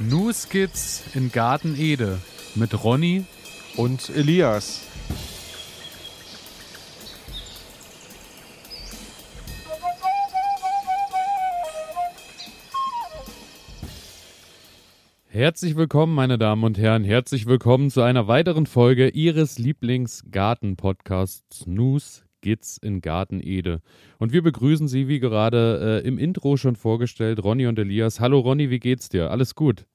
New Skits in Garten Ede mit Ronny und Elias. Herzlich willkommen, meine Damen und Herren. Herzlich willkommen zu einer weiteren Folge Ihres Lieblingsgarten-Podcasts Snooze Gits in Garten Ede. Und wir begrüßen Sie, wie gerade äh, im Intro schon vorgestellt, Ronny und Elias. Hallo Ronny, wie geht's dir? Alles gut?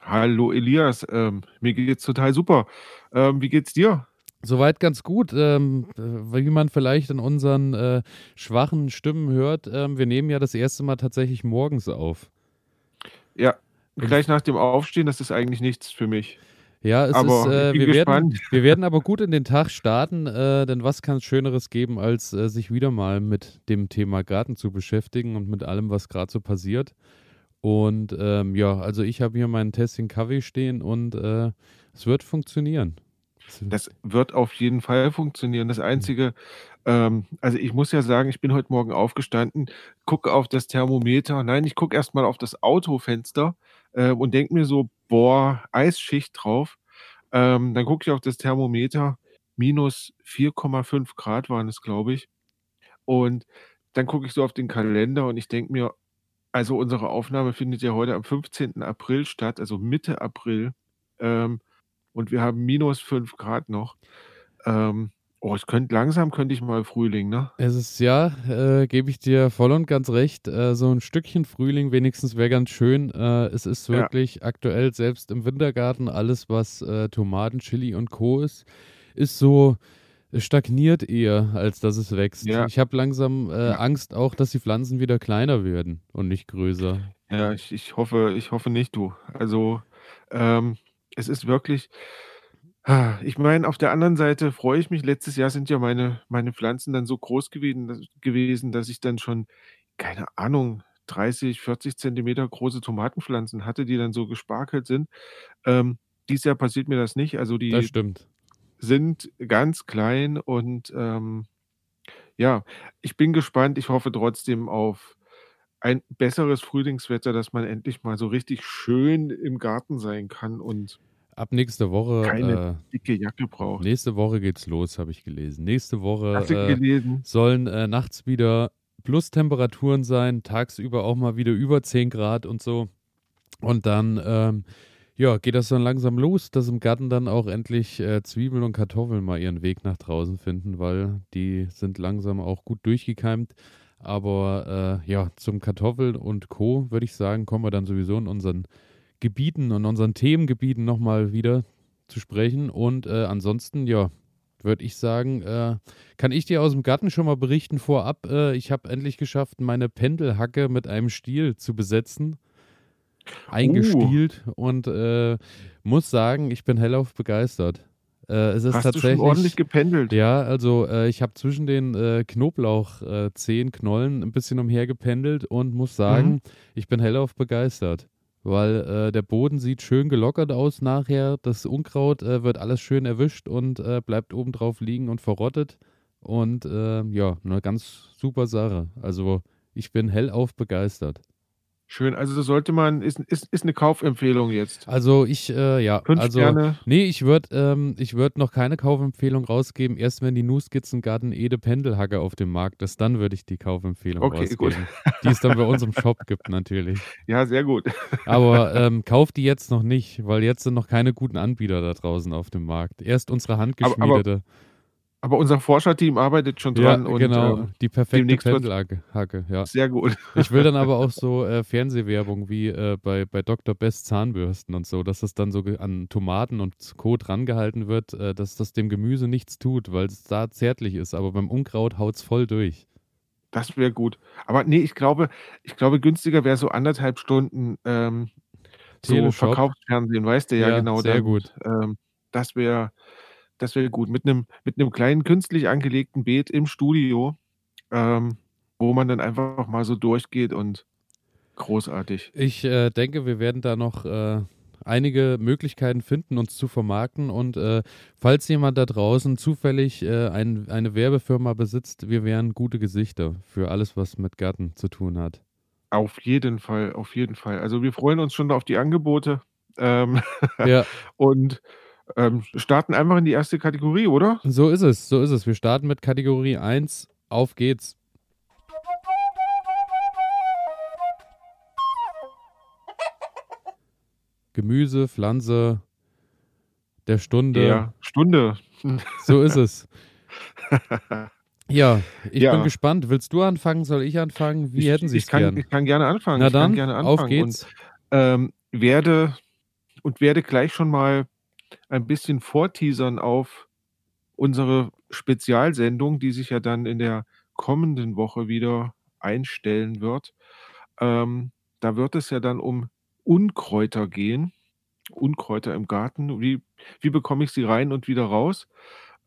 Hallo Elias, ähm, mir geht's total super. Ähm, wie geht's dir? Soweit ganz gut. Ähm, wie man vielleicht in unseren äh, schwachen Stimmen hört, ähm, wir nehmen ja das erste Mal tatsächlich morgens auf. Ja, gleich nach dem Aufstehen, das ist eigentlich nichts für mich. Ja, es aber ist, äh, wir, werden, wir werden aber gut in den Tag starten, äh, denn was kann es Schöneres geben, als äh, sich wieder mal mit dem Thema Garten zu beschäftigen und mit allem, was gerade so passiert. Und ähm, ja, also ich habe hier meinen Testing Kaffee stehen und äh, es wird funktionieren. Das wird auf jeden Fall funktionieren. Das Einzige, ähm, also ich muss ja sagen, ich bin heute Morgen aufgestanden, gucke auf das Thermometer. Nein, ich gucke erstmal auf das Autofenster äh, und denke mir so, boah, Eisschicht drauf. Ähm, dann gucke ich auf das Thermometer, minus 4,5 Grad waren es, glaube ich. Und dann gucke ich so auf den Kalender und ich denke mir, also unsere Aufnahme findet ja heute am 15. April statt, also Mitte April. Ähm, und wir haben minus 5 Grad noch. Ähm, Oh, es könnte langsam könnte ich mal Frühling, ne? Es ist ja, äh, gebe ich dir voll und ganz recht. Äh, so ein Stückchen Frühling wenigstens wäre ganz schön. Äh, es ist wirklich ja. aktuell selbst im Wintergarten alles, was äh, Tomaten, Chili und Co. ist, ist so stagniert eher, als dass es wächst. Ja. Ich habe langsam äh, ja. Angst auch, dass die Pflanzen wieder kleiner werden und nicht größer. Ja, ich, ich hoffe, ich hoffe nicht, du. Also ähm, es ist wirklich ich meine, auf der anderen Seite freue ich mich. Letztes Jahr sind ja meine meine Pflanzen dann so groß gewesen gewesen, dass ich dann schon, keine Ahnung, 30, 40 Zentimeter große Tomatenpflanzen hatte, die dann so gesparkelt sind. Ähm, dieses Jahr passiert mir das nicht. Also, Das stimmt. sind ganz klein und, ähm, ja, ich bin gespannt. Ich hoffe trotzdem auf ein besseres Frühlingswetter, dass man endlich mal so richtig schön im Garten sein kann und Ab nächste Woche. Keine äh, dicke Jacke braucht. Nächste Woche geht's los, habe ich gelesen. Nächste Woche äh, sollen äh, nachts wieder Plus-Temperaturen sein, tagsüber auch mal wieder über 10 Grad und so. Und dann, ähm, ja, geht das dann langsam los, dass im Garten dann auch endlich äh, Zwiebeln und Kartoffeln mal ihren Weg nach draußen finden, weil die sind langsam auch gut durchgekeimt. Aber äh, ja, zum Kartoffeln und Co. würde ich sagen, kommen wir dann sowieso in unseren Gebieten und unseren Themengebieten nochmal wieder zu sprechen. Und äh, ansonsten, ja, würde ich sagen, äh, kann ich dir aus dem Garten schon mal berichten vorab. Äh, ich habe endlich geschafft, meine Pendelhacke mit einem Stiel zu besetzen. Eingestielt uh. und äh, muss sagen, ich bin hellauf begeistert. Äh, es ist Hast tatsächlich, du schon ordentlich gependelt? Ja, also äh, ich habe zwischen den äh, Knoblauchzehen, Knollen ein bisschen umhergependelt und muss sagen, mhm. ich bin hellauf begeistert weil äh, der Boden sieht schön gelockert aus nachher. Das Unkraut äh, wird alles schön erwischt und äh, bleibt oben drauf liegen und verrottet. Und äh, ja, eine ganz super Sache. Also ich bin hellauf begeistert. Schön, also sollte man, ist, ist, ist eine Kaufempfehlung jetzt. Also ich, äh, ja, Fünf also, Sterne. nee, ich würde ähm, würd noch keine Kaufempfehlung rausgeben, erst wenn die Nuskizzengarten Ede Pendelhacke auf dem Markt ist, dann würde ich die Kaufempfehlung okay, rausgeben. Gut. Die es dann bei uns im Shop gibt natürlich. Ja, sehr gut. Aber ähm, kauft die jetzt noch nicht, weil jetzt sind noch keine guten Anbieter da draußen auf dem Markt. Erst unsere handgeschmiedete. Aber, aber aber unser Forscherteam arbeitet schon dran. Ja, und, genau, ähm, die perfekte Pendelhacke, ja. Sehr gut. Ich will dann aber auch so äh, Fernsehwerbung wie äh, bei, bei Dr. Best Zahnbürsten und so, dass das dann so an Tomaten und Co. drangehalten wird, äh, dass das dem Gemüse nichts tut, weil es da zärtlich ist, aber beim Unkraut haut es voll durch. Das wäre gut. Aber nee, ich glaube, ich glaube, günstiger wäre so anderthalb Stunden ähm, so Verkaufsfernsehen, weißt du ja, ja genau. Sehr dann, gut. Ähm, das wäre das wäre gut. Mit einem mit kleinen künstlich angelegten Beet im Studio, ähm, wo man dann einfach mal so durchgeht und großartig. Ich äh, denke, wir werden da noch äh, einige Möglichkeiten finden, uns zu vermarkten. Und äh, falls jemand da draußen zufällig äh, ein, eine Werbefirma besitzt, wir wären gute Gesichter für alles, was mit Garten zu tun hat. Auf jeden Fall, auf jeden Fall. Also, wir freuen uns schon auf die Angebote, ähm, Ja. und, ähm, starten einfach in die erste Kategorie, oder? So ist es, so ist es. Wir starten mit Kategorie 1. Auf geht's. Gemüse, Pflanze der Stunde. Der Stunde. So ist es. Ja, ich Ja. bin gespannt. Willst du anfangen? Soll ich anfangen? Wie Ich hätten Sie es kann gern? ich kann gerne anfangen. Na Ich kann dann, gerne auf anfangen geht's. und, ähm, werde und werde gleich schon mal ein bisschen vorteasern auf unsere Spezialsendung, die sich ja dann in der kommenden Woche wieder einstellen wird. Ähm, da wird es ja dann um Unkräuter gehen. Unkräuter im Garten. Wie wie bekomme ich sie rein und wieder raus?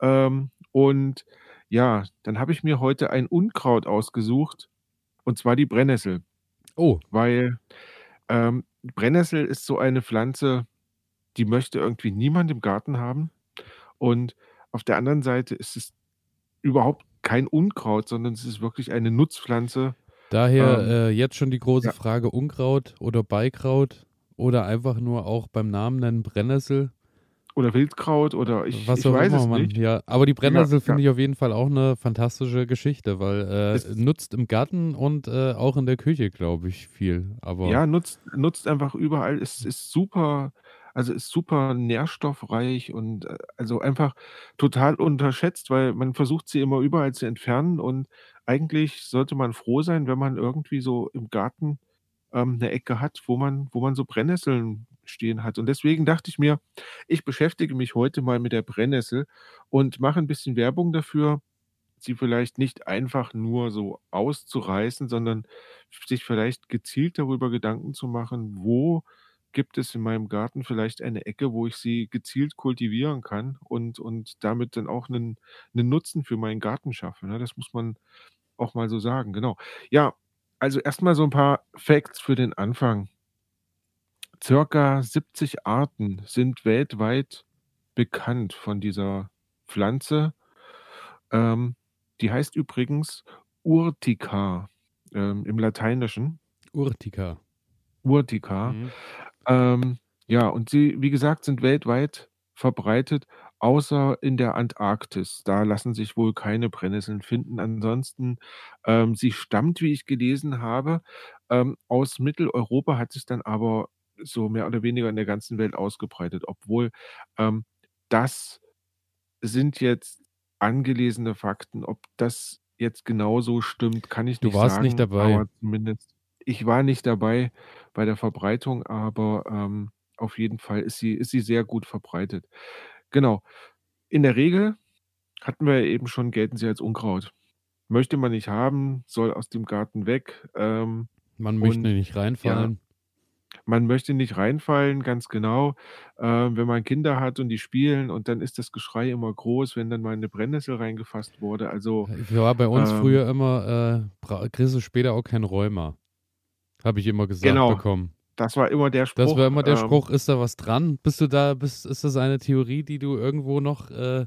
Ähm, und ja, dann habe ich mir heute ein Unkraut ausgesucht, und zwar die Brennnessel. Oh. Weil, ähm, Brennnessel ist so eine Pflanze, die möchte irgendwie niemand im Garten haben. Und auf der anderen Seite ist es überhaupt kein Unkraut, sondern es ist wirklich eine Nutzpflanze. Daher Ähm, äh, jetzt schon die große ja. Frage: Unkraut oder Beikraut oder einfach nur auch beim Namen nennen Brennnessel? Oder Wildkraut oder ich Was ich auch weiß immer es man nicht. ja, aber die Ja, Brennnessel finde ja. ich auf jeden Fall auch 'ne fantastische Geschichte, weil, äh, Es nutzt im Garten und, äh, auch in der Küche, glaube ich, viel, aber Ja, nutzt nutzt einfach überall. Es ist super also, ist super nährstoffreich und, äh, also, einfach total unterschätzt, weil man versucht sie immer überall zu entfernen und eigentlich sollte man froh sein, wenn man irgendwie so im Garten, ähm, 'ne Ecke hat, wo man wo man so Brennnesseln stehen hat. Und deswegen dachte ich mir, ich beschäftige mich heute mal mit der Brennnessel und mache 'n bisschen Werbung dafür, sie vielleicht nicht einfach nur so auszureißen, sondern sich vielleicht gezielt darüber Gedanken zu machen: „Wo gibt es in meinem Garten vielleicht eine Ecke, wo ich sie gezielt kultivieren kann und und damit dann auch 'nen 'nen Nutzen für meinen Garten schaffe“, ne? Das muss man auch mal so sagen, genau. Ja, also, erst mal so 'n paar Facts für den Anfang. Circa 70 Arten sind weltweit bekannt von dieser Pflanze. Ähm, die heißt übrigens Urtica, ähm, im Lateinischen. Urtica. Urtica. Mhm. Ähm, ja, und sie, wie gesagt, sind weltweit verbreitet, außer in der Antarktis. Da lassen sich wohl keine Brennnesseln finden. Ansonsten, ähm, sie stammt, wie ich gelesen habe, ähm, aus Mitteleuropa, hat sich dann aber so mehr oder weniger in der ganzen Welt ausgebreitet, obwohl, ähm, das sind jetzt angelesene Fakten. Ob das jetzt genauso stimmt, kann ich Du nicht warst nicht sagen, dabei. aber zumindest ich war nicht dabei bei der Verbreitung, aber, ähm, auf jeden Fall ist sie ist sie sehr gut verbreitet. Genau. In der Regel, hatten wir ja eben schon, gelten sie als Unkraut. Möchte man nicht haben, soll aus dem Garten weg, ähm, Man möchte und nicht ja, reinfallen. man möchte nicht reinfallen, ganz genau. Ähm, wenn man Kinder hat und die spielen und dann ist das Geschrei immer groß, wenn dann mal 'ne Brennnessel reingefasst wurde. Also, Ja, war bei uns ähm früher immer, äh, kriegst du später auch kein Rheuma. Habe ich immer gesagt Genau. bekommen. Das war immer der Das Spruch, war immer der ähm Spruch: „Ist da was dran?“ Bist du da bist ist das eine Theorie, die du irgendwo noch, äh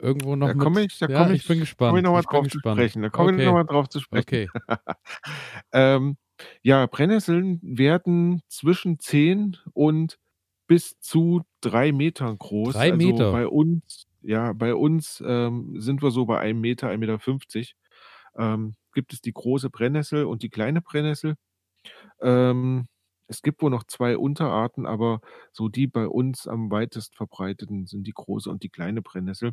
irgendwo noch Da komme ich da ja, komme ich bin ich ich gespannt. noch mal Ich bin drauf zu gespannt. sprechen. Da komme ich Okay. mal drauf zu sprechen. Okay. Ähm, ja, Brennnesseln werden zwischen 10 und bis zu 3 Metern groß. 3 Also, Meter? bei uns ja, bei uns, ähm, sind wir so bei 1 Meter, 1,50 m. Ähm, gibt es die große Brennnessel und die kleine Brennnessel. Ähm, es gibt wohl noch 2 Unterarten, aber so die bei uns am weitest verbreiteten sind die große und die kleine Brennnessel.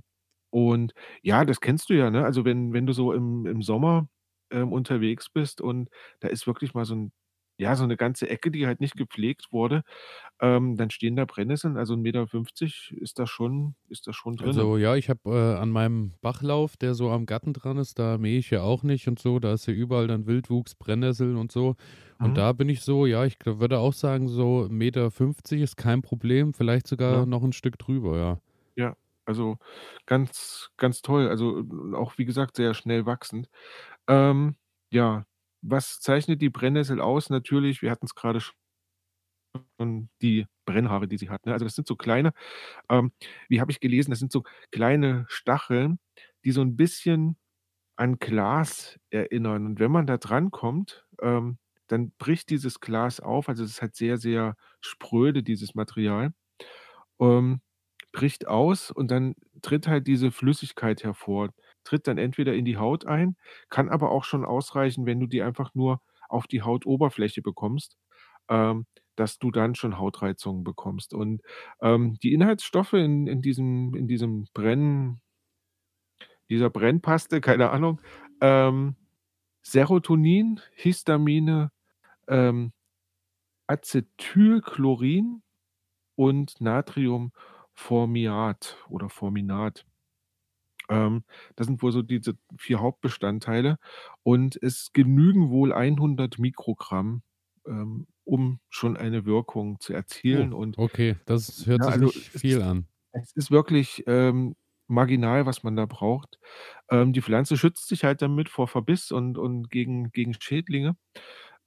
Und ja, das kennst du ja, ne? Also, wenn wenn du so im im Sommer, ähm, unterwegs bist und da ist wirklich mal so 'n ja, so 'ne ganze Ecke, die halt nicht gepflegt wurde, ähm, dann stehen da Brennnesseln, also 1,50 m ist da schon ist da schon drinnen. Also, ja, ich habe, äh, an meinem Bachlauf, der so am Garten dran ist, da mähe ich ja auch nicht und so, da ist ja überall dann Wildwuchs, Brennnesseln und so. Und Mhm. da bin ich so ja, ich gl würde auch sagen, so 1,50 m ist kein Problem, vielleicht sogar Ja. noch 'n Stück drüber, ja. Ja, also, ganz ganz toll. Also, auch wie gesagt, sehr schnell wachsend. Ähm, ja, was zeichnet die Brennnessel aus? Natürlich, wir hatten's grade schon, die Brennhaare, die sie hat, ne? Also, das sind so kleine ähm, wie habe ich gelesen, das sind so kleine Stacheln, die so 'n bisschen an Glas erinnern. Und wenn man da drankommt, ähm, dann bricht dieses Glas auf. Also, es ist halt sehr, sehr spröde, dieses Material. Ähm, bricht aus und dann tritt halt diese Flüssigkeit hervor. Tritt dann entweder in die Haut ein, kann aber auch schon ausreichen, wenn du die einfach nur auf die Hautoberfläche bekommst, ähm, dass du dann schon Hautreizungen bekommst. Und, ähm, die Inhaltsstoffe in in diesem in diesem Brenn dieser Brennpaste, keine Ahnung, ähm, Serotonin, Histamine, ähm, Acetylchlorin und Natriumformiat oder Forminat. Ähm, das sind wohl so diese 4 Hauptbestandteile und es genügen wohl 100 Mikrogramm, ähm, um schon eine Wirkung zu erzielen Oh, und okay, das hört ja, sich also nicht viel ist an. es ist wirklich, ähm, marginal, was man da braucht. Ähm, die Pflanze schützt sich halt damit vor Verbiss und und gegen gegen Schädlinge.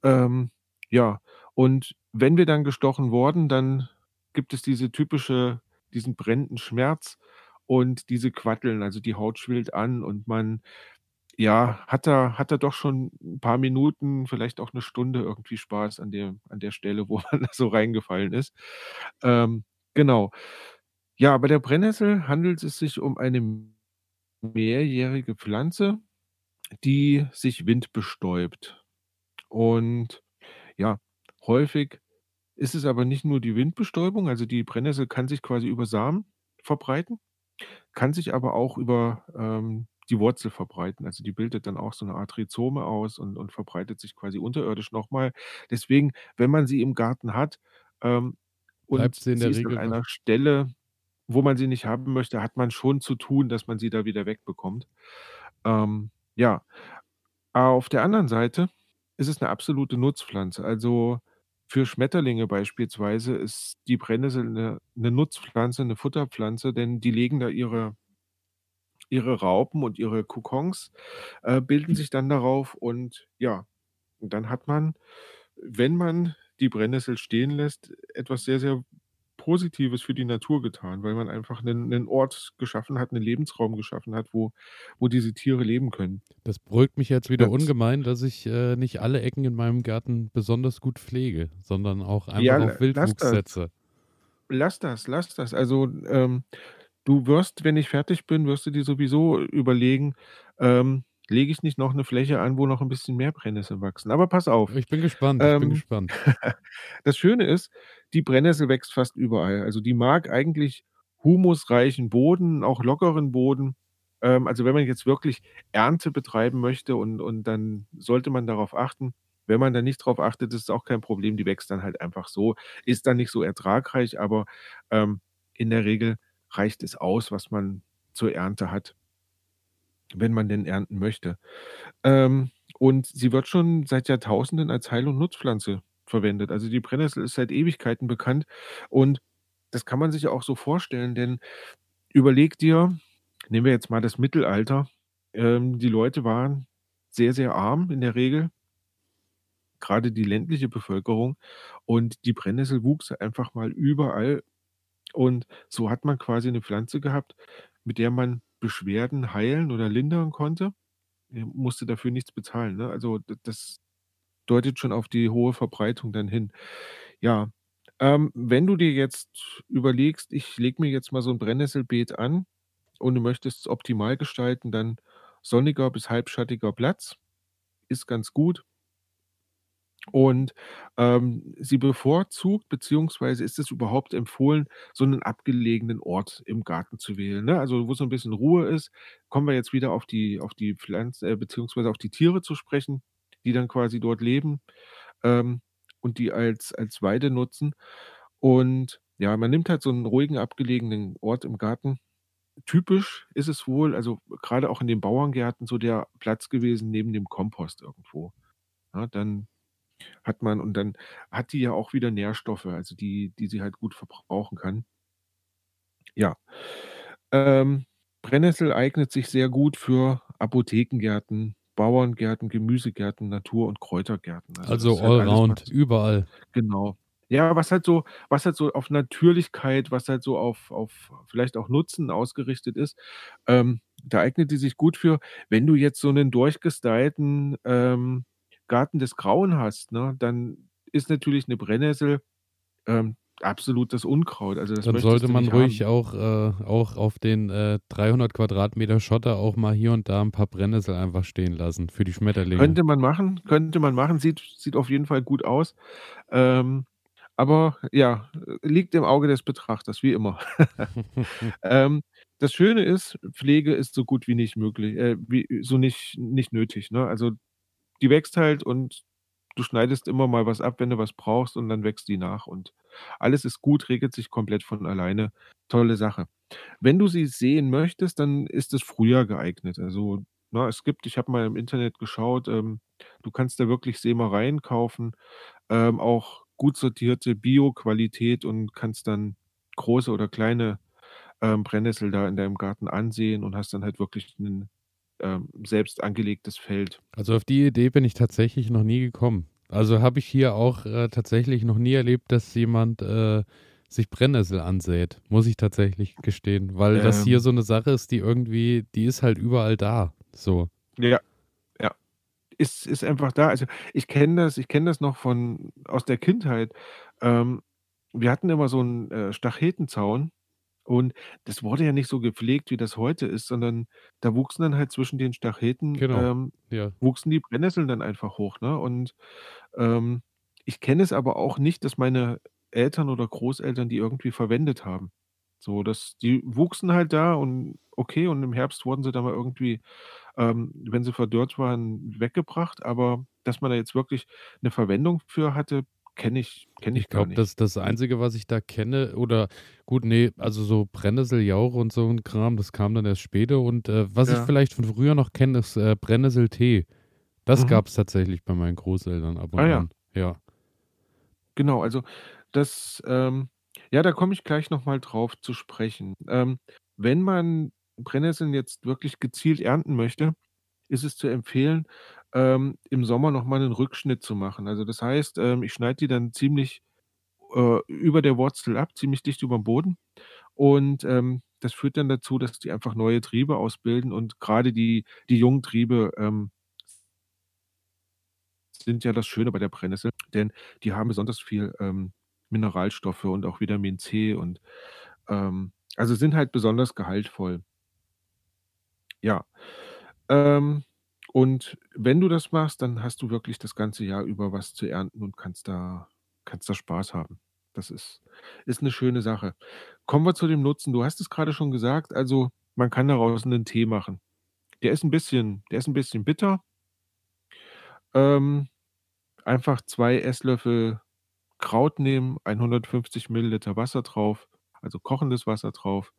Ähm, ja, und wenn wir dann gestochen wurden, dann gibt es diese typische diesen brennenden Schmerz und diese Quatteln, also die Haut schwillt an und man, ja, hat da hat da doch schon 'n paar Minuten, vielleicht auch 'ne Stunde irgendwie Spaß an der an der Stelle, wo man da so reingefallen ist. Ähm, genau. Ja, bei der Brennnessel handelt es sich um eine mehrjährige Pflanze, die sich windbestäubt. Und ja, häufig ist es aber nicht nur die Windbestäubung, also die Brennnessel kann sich quasi über Samen verbreiten, kann sich aber auch über, ähm, die Wurzel verbreiten. Also, die bildet dann auch so 'ne Art Rhizome aus und und verbreitet sich quasi unterirdisch noch mal. Deswegen, wenn man sie im Garten hat, ähm, Bleibt und sie in sie der ist an Regel noch einer Stelle, wo man sie nicht haben möchte, hat man schon zu tun, dass man sie da wieder wegbekommt. Ähm, ja. Auf der anderen Seite ist es 'ne absolute Nutzpflanze. Also, für Schmetterlinge beispielsweise ist die Brennnessel 'ne 'ne Nutzpflanze, 'ne Futterpflanze, denn die legen da ihre ihre Raupen und ihre Kokons, äh, bilden sich dann darauf und ja, dann hat man, wenn man die Brennnessel stehen lässt, etwas sehr, sehr Positives für die Natur getan, weil man einfach 'nen 'nen Ort geschaffen hat, 'nen Lebensraum geschaffen hat, wo wo diese Tiere leben können. Das beruhigt mich jetzt wieder Das ungemein, dass ich, äh, nicht alle Ecken in meinem Garten besonders gut pflege, sondern auch Ja, einfach l auf lass Wildwuchs das. setze. Lass das, lass das. Also, ähm, du wirst, wenn ich fertig bin wirst du dir sowieso überlegen, ähm, lege ich nicht noch 'ne Fläche an, wo noch 'n bisschen mehr Brennnesseln wachsen. Aber pass auf, Ich bin gespannt, ich bin ähm, gespannt. das Schöne ist, die Brennnessel wächst fast überall. Also, die mag eigentlich humusreichen Boden, auch lockeren Boden. Ähm, also, wenn man jetzt wirklich Ernte betreiben möchte und und dann sollte man darauf achten. Wenn man da nicht drauf achtet, ist es auch kein Problem, die wächst dann halt einfach so. Ist dann nicht so ertragreich, aber, ähm, in der Regel reicht es aus, was man zur Ernte hat wenn man denn ernten möchte. Ähm, und sie wird schon seit Jahrtausenden als Heil und Nutzpflanze verwendet. Also, die Brennnessel ist seit Ewigkeiten bekannt und das kann man sich auch so vorstellen, denn überleg dir nehmen wir jetzt mal das Mittelalter. Ähm, die Leute waren sehr, sehr arm in der Regel grade die ländliche Bevölkerung und die Brennnessel wuchs einfach mal überall. Und so hat man quasi 'ne Pflanze gehabt, mit der man Beschwerden heilen oder lindern konnte. Äh, musste dafür nichts bezahlen, ne? Also, das deutet schon auf die hohe Verbreitung dann hin. Ja, ähm, wenn du dir jetzt überlegst: „Ich lege mir jetzt mal so 'n Brennnesselbeet an“ und du möchtest es optimal gestalten, dann sonniger bis halbschattiger Platz ist ganz gut. Und, ähm, sie bevorzugt beziehungsweise ist es überhaupt empfohlen, so 'nen abgelegenen Ort im Garten zu wählen, ne? Also, wo so 'n bisschen Ruhe ist. Kommen wir jetzt wieder auf die auf die Pflanz äh, beziehungsweise auf die Tiere zu sprechen, die dann quasi dort leben, ähm, und die als als Weide nutzen. Und ja, man nimmt halt so 'n ruhigen, abgelegenen Ort im Garten. Typisch ist es wohl, also, grade auch in den Bauerngärten so der Platz gewesen neben dem Kompost irgendwo. Ja, dann hat man und dann hat die ja auch wieder Nährstoffe, also, die die sie halt gut verbrauchen kann. Ja. Ähm, Brennnessel eignet sich sehr gut für Apothekengärten, Bauerngärten, Gemüsegärten, Natur und Kräutergärten. Also, Also, halt allround, was überall. genau. Ja, was halt so was halt so auf Natürlichkeit, was halt so auf auf vielleicht auch Nutzen ausgerichtet ist, ähm, da eignet die sich gut für, wenn du jetzt so einen durchgestylten, ähm, Garten des Grauen hast, ne, dann ist natürlich eine Brennnessel, ähm, absolut das Unkraut. Also das Dann sollte man ruhig auch, äh, auch auf den äh, 300 Quadratmeter Schotter auch mal hier und da ein paar Brennnessel einfach stehen lassen für die Schmetterlinge. Könnte man machen, könnte man machen, sieht, sieht auf jeden Fall gut aus. Ähm, aber ja, liegt im Auge des Betrachters, wie immer. ähm, das Schöne ist, Pflege ist so gut wie nicht möglich, äh, wie, so nicht, nicht nötig. Ne? Also die wächst halt und du schneidest immer mal was ab, wenn du was brauchst und dann wächst die nach und alles ist gut, regelt sich komplett von alleine. Tolle Sache. Wenn du sie sehen möchtest, dann ist es früher geeignet. Also, na, es gibt, ich habe mal im Internet geschaut, ähm, du kannst da wirklich Sämereien kaufen, ähm, auch gut sortierte Bio-Qualität und kannst dann große oder kleine ähm, Brennnessel da in deinem Garten ansehen und hast dann halt wirklich ein ähm, selbst angelegtes Feld. Also auf die Idee bin ich tatsächlich noch nie gekommen. Also habe ich hier auch äh, tatsächlich noch nie erlebt, dass jemand äh, sich Brennnessel ansät, muss ich tatsächlich gestehen, weil ähm, das hier so eine Sache ist, die irgendwie, die ist halt überall da. So. Ja, ja. Ist, ist einfach da. Also ich kenne das, ich kenne das noch von aus der Kindheit. Ähm, wir hatten immer so einen äh, Stachetenzaun und das wurde ja nicht so gepflegt, wie das heute ist, sondern da wuchsen dann halt zwischen den Stacheten, Genau, ähm, ja. wuchsen die Brennnesseln dann einfach hoch, ne? Und, ähm, ich kenne es aber auch nicht, dass meine Eltern oder Großeltern die irgendwie verwendet haben. So, dass die wuchsen halt da und okay, und im Herbst wurden sie dann mal irgendwie, ähm, wenn sie verdorrt waren, weggebracht, aber dass man da jetzt wirklich eine Verwendung für hatte, Kenne ich, kenn ich, ich glaube, das das Einzige, was ich da kenne, oder gut, nee, also so Brennnesseljauche und so ein Kram, das kam dann erst später. Und äh, was ja. ich vielleicht von früher noch kenne, ist äh, Brennnesseltee. Das mhm. gab es tatsächlich bei meinen Großeltern ab und ah, an. Ja. ja. Genau, also das, ähm, ja, da komme ich gleich nochmal drauf zu sprechen. Ähm, wenn man Brennnesseln jetzt wirklich gezielt ernten möchte, ist es zu empfehlen, ähm, im Sommer noch mal 'nen Rückschnitt zu machen. Also, das heißt, ähm, ich schneide die dann ziemlich, äh, über der Wurzel ab, ziemlich dicht über dem Boden und, ähm, das führt dann dazu, dass die einfach neue Triebe ausbilden und gerade die die jungen Triebe, ähm sind ja das Schöne bei der Brennnessel, denn die haben besonders viel, ähm, Mineralstoffe und auch Vitamin C und, ähm also, sind halt besonders gehaltvoll. Ja. Ähm und wenn du das machst, dann hast du wirklich das ganze Jahr über was zu ernten und kannst da kannst da Spaß haben. Das ist ist 'ne schöne Sache. Kommen wir zu dem Nutzen. Du hast es grade schon gesagt, also, man kann daraus 'nen Tee machen. Der ist 'n bisschen der ist 'n bisschen bitter. Ähm, einfach 2 Esslöffel Kraut nehmen, 150 Milliliter Wasser drauf, also kochendes Wasser drauf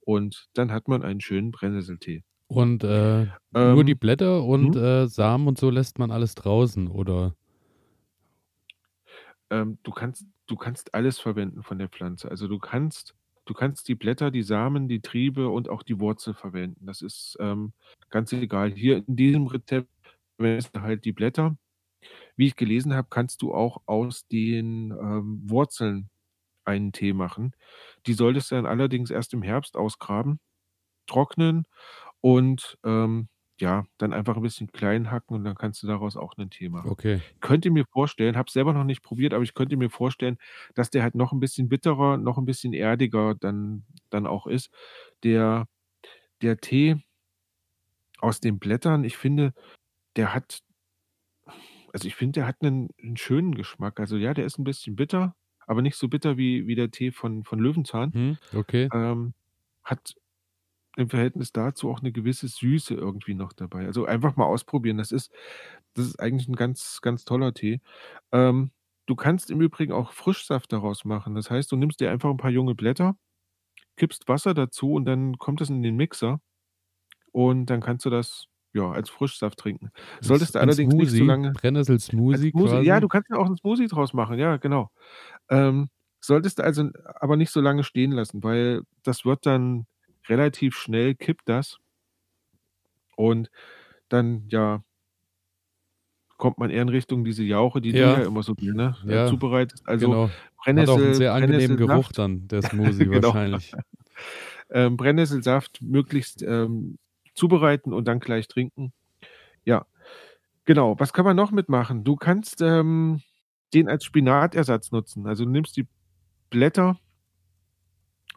und dann hat man einen schönen Brennnesseltee. Und, äh, nur die ähm, Blätter und, mhm. äh, Samen und so lässt man alles draußen, oder? Ähm, du kannst du kannst alles verwenden von der Pflanze. Also, du kannst du kannst die Blätter, die Samen, die Triebe und auch die Wurzel verwenden. Das ist, ähm, ganz egal. Hier in diesem Rezept du halt die Blätter. Wie ich gelesen habe, kannst du auch aus den, ähm, Wurzeln einen Tee machen. Die solltest du dann allerdings erst im Herbst ausgraben, trocknen und, ähm, ja, dann einfach ein bisschen klein hacken und dann kannst du daraus auch 'nen Tee machen. Okay. Könnte mir vorstellen habe es selber noch nicht probiert, aber ich könnte mir vorstellen, dass der halt noch ein bisschen bitterer, noch ein bisschen erdiger dann dann auch ist. Der der Tee aus den Blättern, ich finde, der hat also, ich finde, der hat einen 'n schönen Geschmack. Also, ja, der ist ein bisschen bitter, aber nicht so bitter wie wie der Tee von von Löwenzahn. Mhm, okay. Ähm, hat im Verhältnis dazu auch eine gewisse Süße irgendwie noch dabei. Also, einfach mal ausprobieren. Das ist das ist eigentlich ein ganz, ganz toller Tee. Ähm, du kannst im Übrigen auch Frischsaft daraus machen. Das heißt, du nimmst dir einfach ein paar junge Blätter, kippst Wasser dazu und dann kommt das in den Mixer und dann kannst du das, ja, als Frischsaft trinken. Solltest du allerdings nicht so lange Brennnessel-Smoothie quasi? Ja, du kannst ja auch 'n Smoothie draus machen. Ja, genau. Ähm, solltest du also aber nicht so lange stehen lassen, weil das wird dann relativ schnell kippt das. Und dann, ja kommt man eher in Richtung diese Jauche, die Ja. du ja immer so gerne, äh, Ja, zubereitest. Also, genau. Hat auch 'n Brennnessel sehr angenehmen Geruch dann, der Smoothie genau. wahrscheinlich. Ähm, Brennnesselsaft möglichst, ähm, zubereiten und dann gleich trinken. Ja, genau. Was kann man noch mitmachen? Du kannst ähm, den als Spinatersatz nutzen. Also du nimmst die Blätter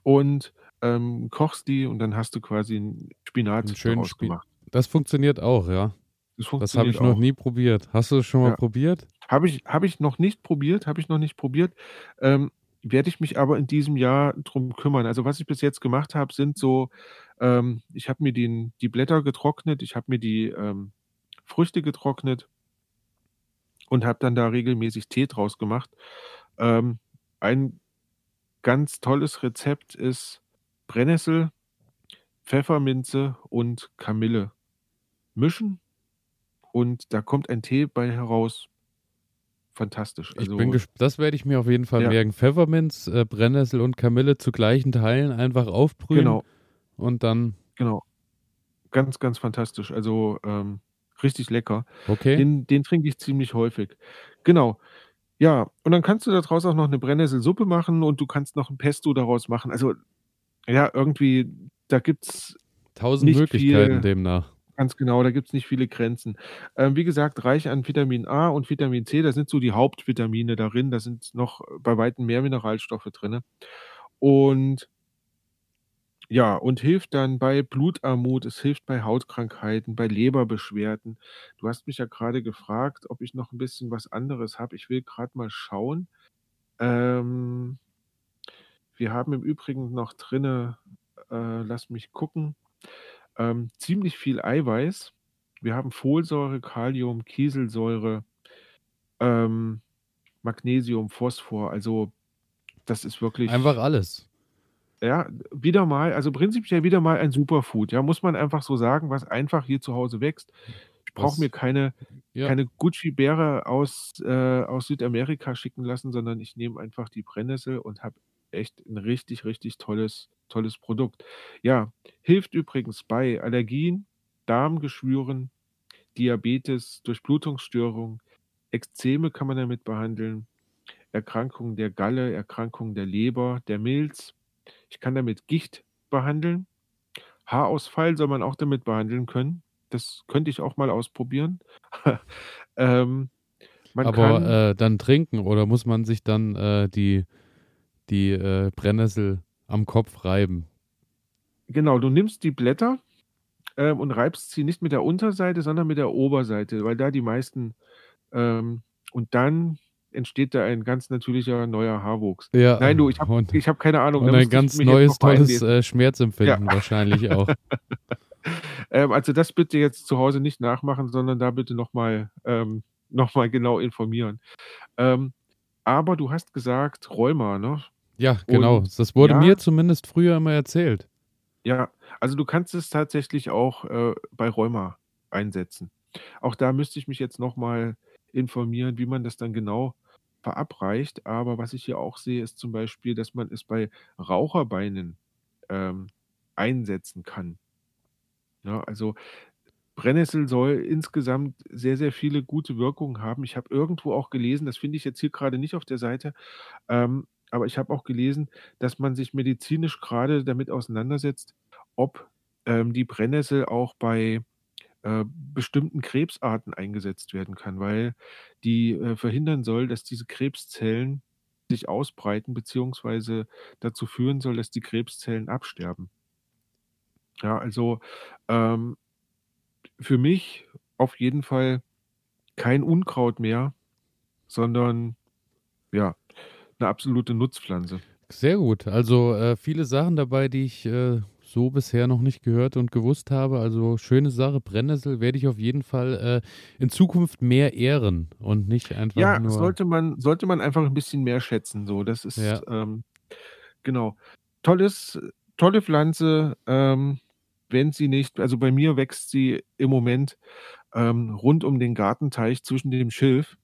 und ähm, kochst die und dann hast du quasi einen Spinat einen schönen Spin gemacht. Das funktioniert auch, ja. Das, das habe ich noch nie probiert. Hast du das schon mal ja. probiert? Habe ich, hab ich noch nicht probiert, habe ich noch nicht probiert. Ähm, werde ich mich aber in diesem Jahr drum kümmern. Also was ich bis jetzt gemacht habe, sind so, ähm, ich habe mir den, die Blätter getrocknet, ich habe mir die ähm, Früchte getrocknet und habe dann da regelmäßig Tee draus gemacht. Ähm, ein ganz tolles Rezept ist Brennnessel, Pfefferminze und Kamille mischen und da kommt ein Tee bei heraus. Fantastisch. Also, ich bin das werde ich mir auf jeden Fall ja. merken. Pfefferminz, äh, Brennnessel und Kamille zu gleichen Teilen einfach aufbrühen. Genau. Und dann. Genau. Ganz, ganz fantastisch. Also ähm, richtig lecker. Okay. Den, den trinke ich ziemlich häufig. Genau. Ja, und dann kannst du daraus auch noch eine Brennnesselsuppe machen und du kannst noch ein Pesto daraus machen. Also, ja, irgendwie, da gibt es tausend Möglichkeiten viel, demnach. Ganz genau, da gibt es nicht viele Grenzen. Ähm, wie gesagt, reich an Vitamin A und Vitamin C, das sind so die Hauptvitamine darin. Da sind noch bei weitem mehr Mineralstoffe drin. Und ja, und hilft dann bei Blutarmut, es hilft bei Hautkrankheiten, bei Leberbeschwerden. Du hast mich ja gerade gefragt, ob ich noch ein bisschen was anderes habe. Ich will gerade mal schauen. Ähm, wir haben im Übrigen noch drinne, äh, lass mich gucken, ähm, ziemlich viel Eiweiß. Wir haben Folsäure, Kalium, Kieselsäure, ähm, Magnesium, Phosphor. Also das ist wirklich Einfach alles. Ja, wieder mal, also prinzipiell wieder mal ein Superfood, ja, muss man einfach so sagen, was einfach hier zu Hause wächst. Ich brauche mir keine, ja. keine Gucci-Beere aus, äh, aus Südamerika schicken lassen, sondern ich nehme einfach die Brennnessel und habe echt ein richtig, richtig tolles, tolles Produkt. Ja, hilft übrigens bei Allergien, Darmgeschwüren, Diabetes, Durchblutungsstörungen, Ekzeme kann man damit behandeln, Erkrankungen der Galle, Erkrankungen der Leber, der Milz, ich kann damit Gicht behandeln. Haarausfall soll man auch damit behandeln können. Das könnte ich auch mal ausprobieren. ähm, Aber äh, dann trinken oder muss man sich dann äh, die, die äh, Brennnessel am Kopf reiben? Genau, du nimmst die Blätter ähm, und reibst sie nicht mit der Unterseite, sondern mit der Oberseite, weil da die meisten ähm, und dann entsteht da ein ganz natürlicher neuer Haarwuchs. Ja, Nein, du, ich habe hab keine Ahnung. Und ein ganz neues, tolles äh, Schmerzempfinden ja. wahrscheinlich auch. ähm, also das bitte jetzt zu Hause nicht nachmachen, sondern da bitte nochmal ähm, noch genau informieren. Ähm, aber du hast gesagt Rheuma, ne? Ja, genau. Und, das wurde ja, mir zumindest früher immer erzählt. Ja, also du kannst es tatsächlich auch äh, bei Rheuma einsetzen. Auch da müsste ich mich jetzt nochmal informieren, wie man das dann genau verabreicht. Aber was ich hier auch sehe, ist zum Beispiel, dass man es bei Raucherbeinen ähm, einsetzen kann. Ja, also Brennnessel soll insgesamt sehr, sehr viele gute Wirkungen haben. Ich habe irgendwo auch gelesen, das finde ich jetzt hier gerade nicht auf der Seite, ähm, aber ich habe auch gelesen, dass man sich medizinisch gerade damit auseinandersetzt, ob ähm, die Brennnessel auch bei äh, bestimmten Krebsarten eingesetzt werden kann, weil die äh, verhindern soll, dass diese Krebszellen sich ausbreiten, beziehungsweise dazu führen soll, dass die Krebszellen absterben. Ja, also ähm, für mich auf jeden Fall kein Unkraut mehr, sondern ja, eine absolute Nutzpflanze. Sehr gut. Also äh, viele Sachen dabei, die ich äh, so bisher noch nicht gehört und gewusst habe. Also schöne Sache, Brennnessel werde ich auf jeden Fall äh, in Zukunft mehr ehren und nicht einfach ja, nur. Ja, sollte man, sollte man einfach ein bisschen mehr schätzen. So, das ist ja. ähm, genau. Tolles, tolle Pflanze. Ähm, wenn sie nicht, also bei mir wächst sie im Moment ähm, rund um den Gartenteich zwischen dem Schilf.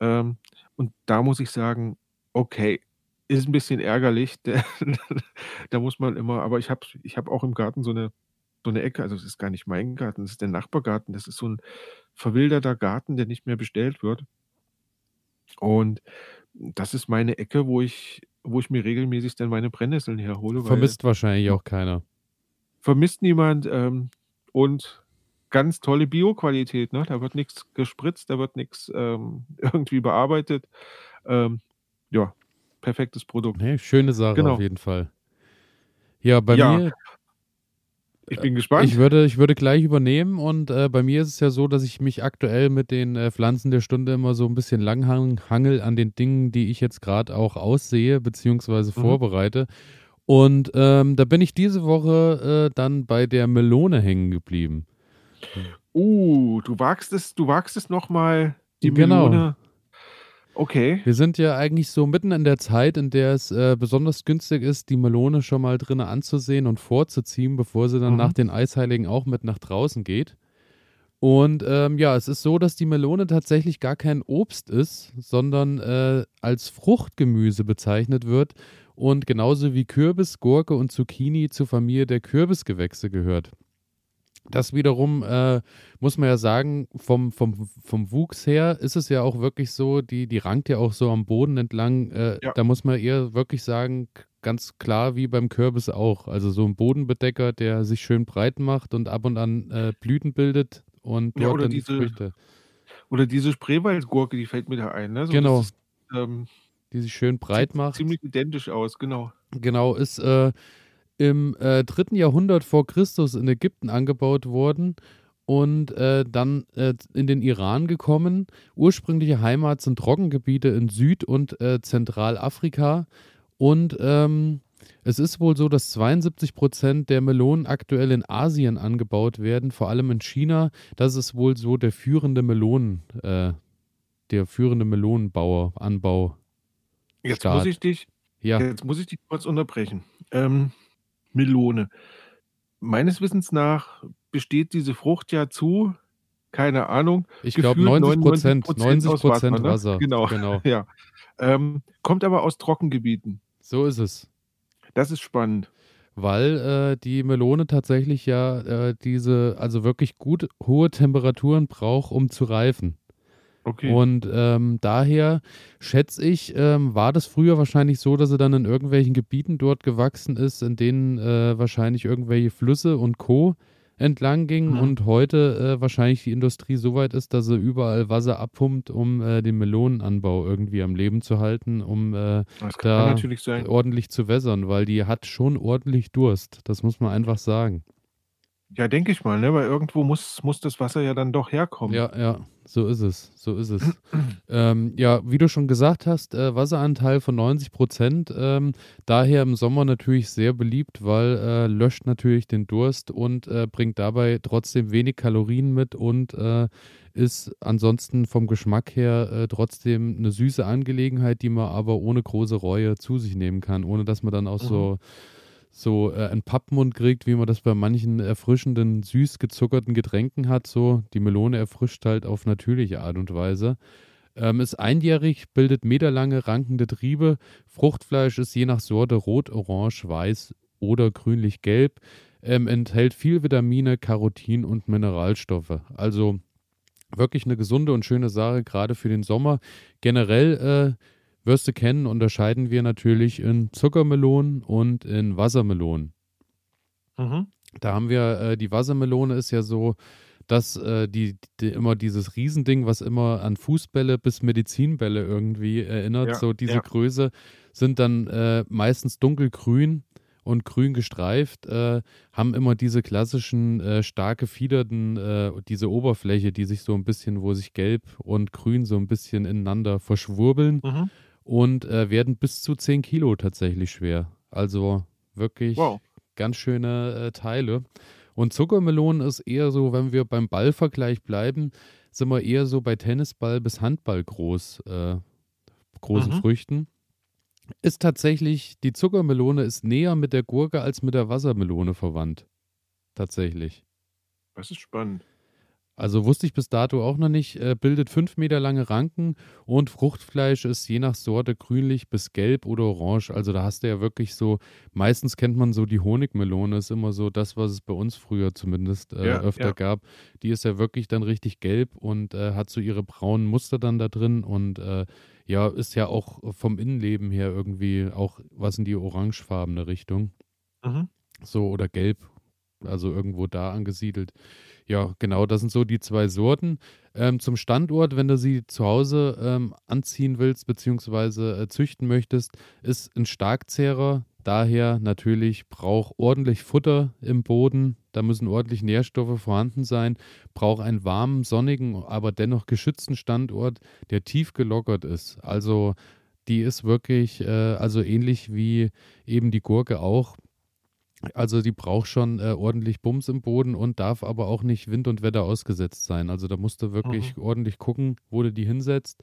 Ähm, und da muss ich sagen, okay, ist ein bisschen ärgerlich. Da muss man immer aber ich habe ich habe auch im Garten so eine so 'ne Ecke also, es ist gar nicht mein Garten, das ist der Nachbargarten. Das ist so ein verwilderter Garten, der nicht mehr bestellt wird. Und das ist meine Ecke, wo ich wo ich mir regelmäßig dann meine Brennnesseln herhole, Vermisst wahrscheinlich auch keiner. Vermisst niemand, ähm, und ganz tolle Bioqualität. Ne? Da wird nichts gespritzt, da wird nichts ähm, irgendwie bearbeitet. Ähm, ja, perfektes Produkt. Nee, schöne Sache genau. auf jeden Fall. Ja, bei ja. mir. Ich bin gespannt. Ich würde, ich würde gleich übernehmen und äh, bei mir ist es ja so, dass ich mich aktuell mit den äh, Pflanzen der Stunde immer so ein bisschen langhangel an den Dingen, die ich jetzt gerade auch aussehe bzw. Mhm. vorbereite. Und ähm, da bin ich diese Woche äh, dann bei der Melone hängen geblieben. Uh, du wagst es, du wagst es nochmal, die genau. Melone. Okay. Wir sind ja eigentlich so mitten in der Zeit, in der es äh, besonders günstig ist, die Melone schon mal drinnen anzusehen und vorzuziehen, bevor sie dann mhm. nach den Eisheiligen auch mit nach draußen geht. Und ähm, ja, es ist so, dass die Melone tatsächlich gar kein Obst ist, sondern äh, als Fruchtgemüse bezeichnet wird und genauso wie Kürbis, Gurke und Zucchini zur Familie der Kürbisgewächse gehört. Das wiederum äh, muss man ja sagen, vom, vom, vom Wuchs her ist es ja auch wirklich so, die, die rankt ja auch so am Boden entlang. Äh, ja. Da muss man eher wirklich sagen, ganz klar wie beim Kürbis auch. Also so ein Bodenbedecker, der sich schön breit macht und ab und an äh, Blüten bildet und ja, dann diese, die Früchte. Oder diese Spreewaldgurke, die fällt mir da ein. Ne? So, genau. Ist, ähm, die sich schön breit sieht macht. Ziemlich identisch aus, genau. Genau, ist äh, im äh, dritten Jahrhundert vor Christus in Ägypten angebaut worden und äh, dann äh, in den Iran gekommen. Ursprüngliche Heimat sind Trockengebiete in Süd- und äh, Zentralafrika. Und ähm, es ist wohl so, dass 72 Prozent der Melonen aktuell in Asien angebaut werden, vor allem in China. Das ist wohl so der führende Melonen, äh, der führende Melonenbauer, Anbau. Jetzt muss ich dich, ja. jetzt muss ich dich kurz unterbrechen. Ähm, Melone. Meines Wissens nach besteht diese Frucht ja zu, keine Ahnung, ich glaube 90 Prozent, 90 Prozent Wasser. Wasser. Ne? Genau, genau. Ja. Ähm, kommt aber aus Trockengebieten. So ist es. Das ist spannend. Weil äh, die Melone tatsächlich ja äh, diese, also wirklich gut hohe Temperaturen braucht, um zu reifen. Okay. Und ähm, daher schätze ich, ähm, war das früher wahrscheinlich so, dass er dann in irgendwelchen Gebieten dort gewachsen ist, in denen äh, wahrscheinlich irgendwelche Flüsse und Co. entlang gingen mhm. und heute äh, wahrscheinlich die Industrie so weit ist, dass sie überall Wasser abpumpt, um äh, den Melonenanbau irgendwie am Leben zu halten, um äh, da ordentlich zu wässern, weil die hat schon ordentlich Durst. Das muss man einfach sagen. Ja, denke ich mal, ne? Weil irgendwo muss, muss das Wasser ja dann doch herkommen. Ja, ja, so ist es. So ist es. ähm, ja, wie du schon gesagt hast, äh, Wasseranteil von 90 Prozent. Ähm, daher im Sommer natürlich sehr beliebt, weil äh, löscht natürlich den Durst und äh, bringt dabei trotzdem wenig Kalorien mit und äh, ist ansonsten vom Geschmack her äh, trotzdem eine süße Angelegenheit, die man aber ohne große Reue zu sich nehmen kann, ohne dass man dann auch mhm. so so äh, einen Pappmund kriegt, wie man das bei manchen erfrischenden, süß gezuckerten Getränken hat. So, die Melone erfrischt halt auf natürliche Art und Weise. Ähm, ist einjährig, bildet meterlange rankende Triebe. Fruchtfleisch ist je nach Sorte rot, orange, weiß oder grünlich-gelb. Ähm, enthält viel Vitamine, Carotin und Mineralstoffe. Also wirklich eine gesunde und schöne Sache, gerade für den Sommer. Generell äh, wirst du kennen, unterscheiden wir natürlich in Zuckermelonen und in Wassermelonen. Mhm. Da haben wir, äh, die Wassermelone ist ja so, dass äh, die, die, immer dieses Riesending, was immer an Fußbälle bis Medizinbälle irgendwie erinnert, ja, so diese ja. Größe, sind dann äh, meistens dunkelgrün und grün gestreift, äh, haben immer diese klassischen äh, stark gefiederten, äh, diese Oberfläche, die sich so ein bisschen, wo sich gelb und grün so ein bisschen ineinander verschwurbeln. Mhm und äh, werden bis zu 10 Kilo tatsächlich schwer. Also wirklich wow. ganz schöne äh, Teile. Und Zuckermelonen ist eher so, wenn wir beim Ballvergleich bleiben, sind wir eher so bei Tennisball bis Handball groß, äh, großen mhm. Früchten. Ist tatsächlich, die Zuckermelone ist näher mit der Gurke als mit der Wassermelone verwandt. Tatsächlich. Das ist spannend. Also wusste ich bis dato auch noch nicht, äh, bildet fünf Meter lange Ranken und Fruchtfleisch ist je nach Sorte grünlich bis gelb oder orange. Also da hast du ja wirklich so, meistens kennt man so die Honigmelone, ist immer so das, was es bei uns früher zumindest äh, ja, öfter ja. gab. Die ist ja wirklich dann richtig gelb und äh, hat so ihre braunen Muster dann da drin und äh, ja, ist ja auch vom Innenleben her irgendwie auch was in die orangefarbene Richtung. Mhm. So oder gelb also irgendwo da angesiedelt. Ja, genau, das sind so die zwei Sorten. Ähm, zum Standort, wenn du sie zu Hause ähm, anziehen willst bzw. Äh, züchten möchtest, ist ein Starkzehrer. Daher natürlich braucht ordentlich Futter im Boden. Da müssen ordentlich Nährstoffe vorhanden sein. Braucht einen warmen, sonnigen, aber dennoch geschützten Standort, der tief gelockert ist. Also die ist wirklich, äh, also ähnlich wie eben die Gurke auch, also die braucht schon äh, ordentlich Bums im Boden und darf aber auch nicht Wind und Wetter ausgesetzt sein. Also da musst du wirklich mhm. ordentlich gucken, wo du die hinsetzt.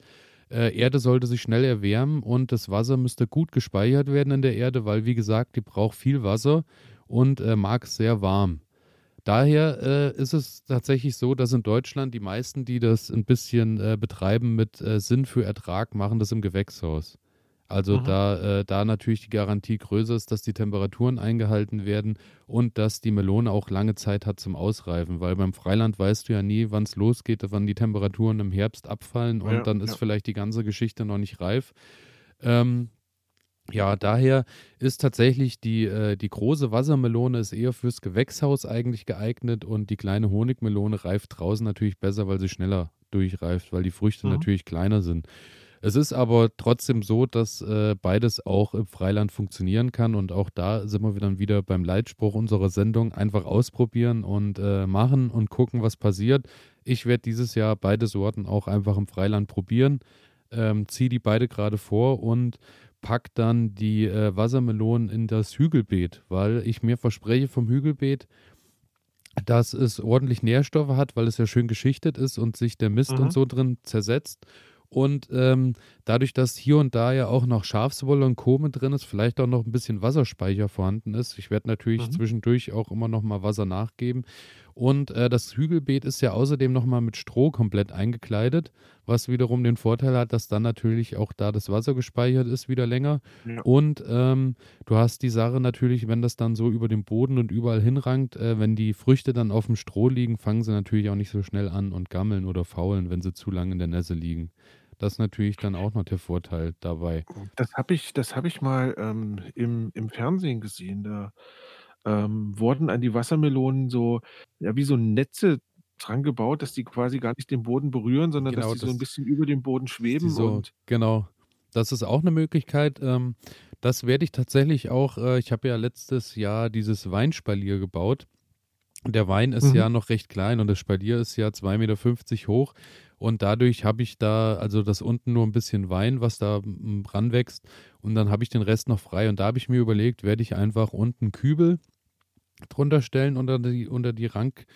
Äh, Erde sollte sich schnell erwärmen und das Wasser müsste gut gespeichert werden in der Erde, weil wie gesagt, die braucht viel Wasser und äh, mag es sehr warm. Daher äh, ist es tatsächlich so, dass in Deutschland die meisten, die das ein bisschen äh, betreiben mit äh, Sinn für Ertrag, machen das im Gewächshaus. Also mhm. da, äh, da natürlich die Garantie größer ist, dass die Temperaturen eingehalten werden und dass die Melone auch lange Zeit hat zum Ausreifen, weil beim Freiland weißt du ja nie, wann es losgeht, wann die Temperaturen im Herbst abfallen und ja, dann ist ja. vielleicht die ganze Geschichte noch nicht reif. Ähm, ja, daher ist tatsächlich die, äh, die große Wassermelone ist eher fürs Gewächshaus eigentlich geeignet und die kleine Honigmelone reift draußen natürlich besser, weil sie schneller durchreift, weil die Früchte mhm. natürlich kleiner sind. Es ist aber trotzdem so, dass äh, beides auch im Freiland funktionieren kann und auch da sind wir dann wieder beim Leitspruch unserer Sendung einfach ausprobieren und äh, machen und gucken, was passiert. Ich werde dieses Jahr beide Sorten auch einfach im Freiland probieren, ähm, ziehe die beide gerade vor und pack dann die äh, Wassermelonen in das Hügelbeet, weil ich mir verspreche vom Hügelbeet, dass es ordentlich Nährstoffe hat, weil es ja schön geschichtet ist und sich der Mist mhm. und so drin zersetzt. Und ähm, dadurch, dass hier und da ja auch noch Schafswolle und Kome drin ist, vielleicht auch noch ein bisschen Wasserspeicher vorhanden ist. Ich werde natürlich mhm. zwischendurch auch immer noch mal Wasser nachgeben. Und äh, das Hügelbeet ist ja außerdem noch mal mit Stroh komplett eingekleidet, was wiederum den Vorteil hat, dass dann natürlich auch da das Wasser gespeichert ist, wieder länger. Ja. Und ähm, du hast die Sache natürlich, wenn das dann so über den Boden und überall hinrankt, äh, wenn die Früchte dann auf dem Stroh liegen, fangen sie natürlich auch nicht so schnell an und gammeln oder faulen, wenn sie zu lange in der Nässe liegen. Das ist natürlich dann auch noch der Vorteil dabei. Das habe ich, das hab ich mal ähm, im, im Fernsehen gesehen. Da ähm, wurden an die Wassermelonen so, ja, wie so Netze dran gebaut, dass die quasi gar nicht den Boden berühren, sondern genau, dass die so ein bisschen über dem Boden schweben. So, genau, das ist auch eine Möglichkeit. Ähm, das werde ich tatsächlich auch, äh, ich habe ja letztes Jahr dieses Weinspalier gebaut. Der Wein ist mhm. ja noch recht klein und das Spalier ist ja 2,50 Meter hoch. Und dadurch habe ich da, also das unten nur ein bisschen Wein, was da ranwächst. Und dann habe ich den Rest noch frei. Und da habe ich mir überlegt, werde ich einfach unten Kübel drunter stellen unter die, unter die Rank,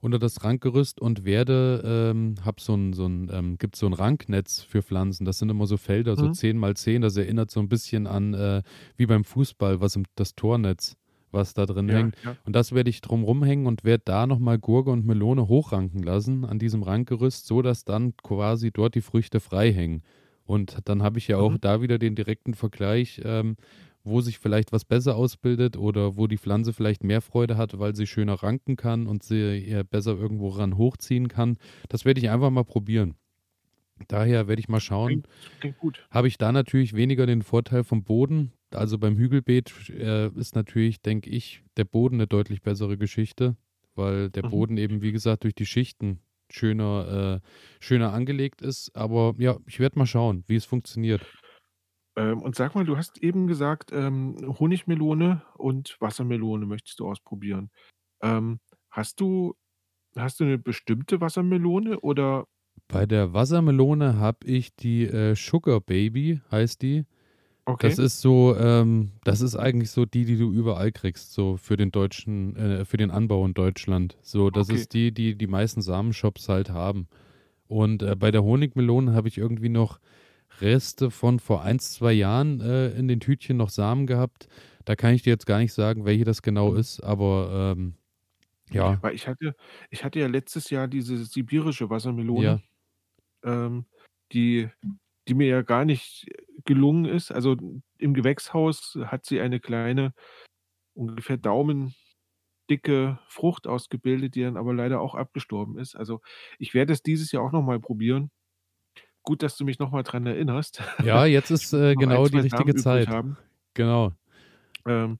unter das Rankgerüst und werde, ähm, habe so ein, so ein, ähm, gibt so ein Ranknetz für Pflanzen. Das sind immer so Felder, mhm. so 10 mal 10. Das erinnert so ein bisschen an, äh, wie beim Fußball, was im, das Tornetz was da drin ja, hängt. Ja. Und das werde ich drum rumhängen und werde da nochmal Gurke und Melone hochranken lassen an diesem Rankgerüst, so dass dann quasi dort die Früchte frei hängen. Und dann habe ich ja auch mhm. da wieder den direkten Vergleich, ähm, wo sich vielleicht was besser ausbildet oder wo die Pflanze vielleicht mehr Freude hat, weil sie schöner ranken kann und sie besser irgendwo ran hochziehen kann. Das werde ich einfach mal probieren. Daher werde ich mal schauen. Habe ich da natürlich weniger den Vorteil vom Boden. Also beim Hügelbeet äh, ist natürlich, denke ich, der Boden eine deutlich bessere Geschichte, weil der mhm. Boden eben, wie gesagt, durch die Schichten schöner, äh, schöner angelegt ist. Aber ja, ich werde mal schauen, wie es funktioniert. Ähm, und sag mal, du hast eben gesagt, ähm, Honigmelone und Wassermelone möchtest du ausprobieren. Ähm, hast du, hast du eine bestimmte Wassermelone oder bei der Wassermelone habe ich die äh, Sugar Baby, heißt die. Okay. Das ist so, ähm, das ist eigentlich so die, die du überall kriegst, so für den deutschen, äh, für den Anbau in Deutschland. So, das okay. ist die, die die meisten Samenshops halt haben. Und äh, bei der Honigmelone habe ich irgendwie noch Reste von vor ein, zwei Jahren äh, in den Tütchen noch Samen gehabt. Da kann ich dir jetzt gar nicht sagen, welche das genau ist, aber ähm, ja. Weil ich hatte, ich hatte ja letztes Jahr diese sibirische Wassermelone. Ja ähm, die, die mir ja gar nicht gelungen ist. Also im Gewächshaus hat sie eine kleine, ungefähr daumendicke Frucht ausgebildet, die dann aber leider auch abgestorben ist. Also ich werde es dieses Jahr auch nochmal probieren. Gut, dass du mich nochmal dran erinnerst. Ja, jetzt ist äh, genau ein, die richtige Zeit. Haben. Genau. Ähm,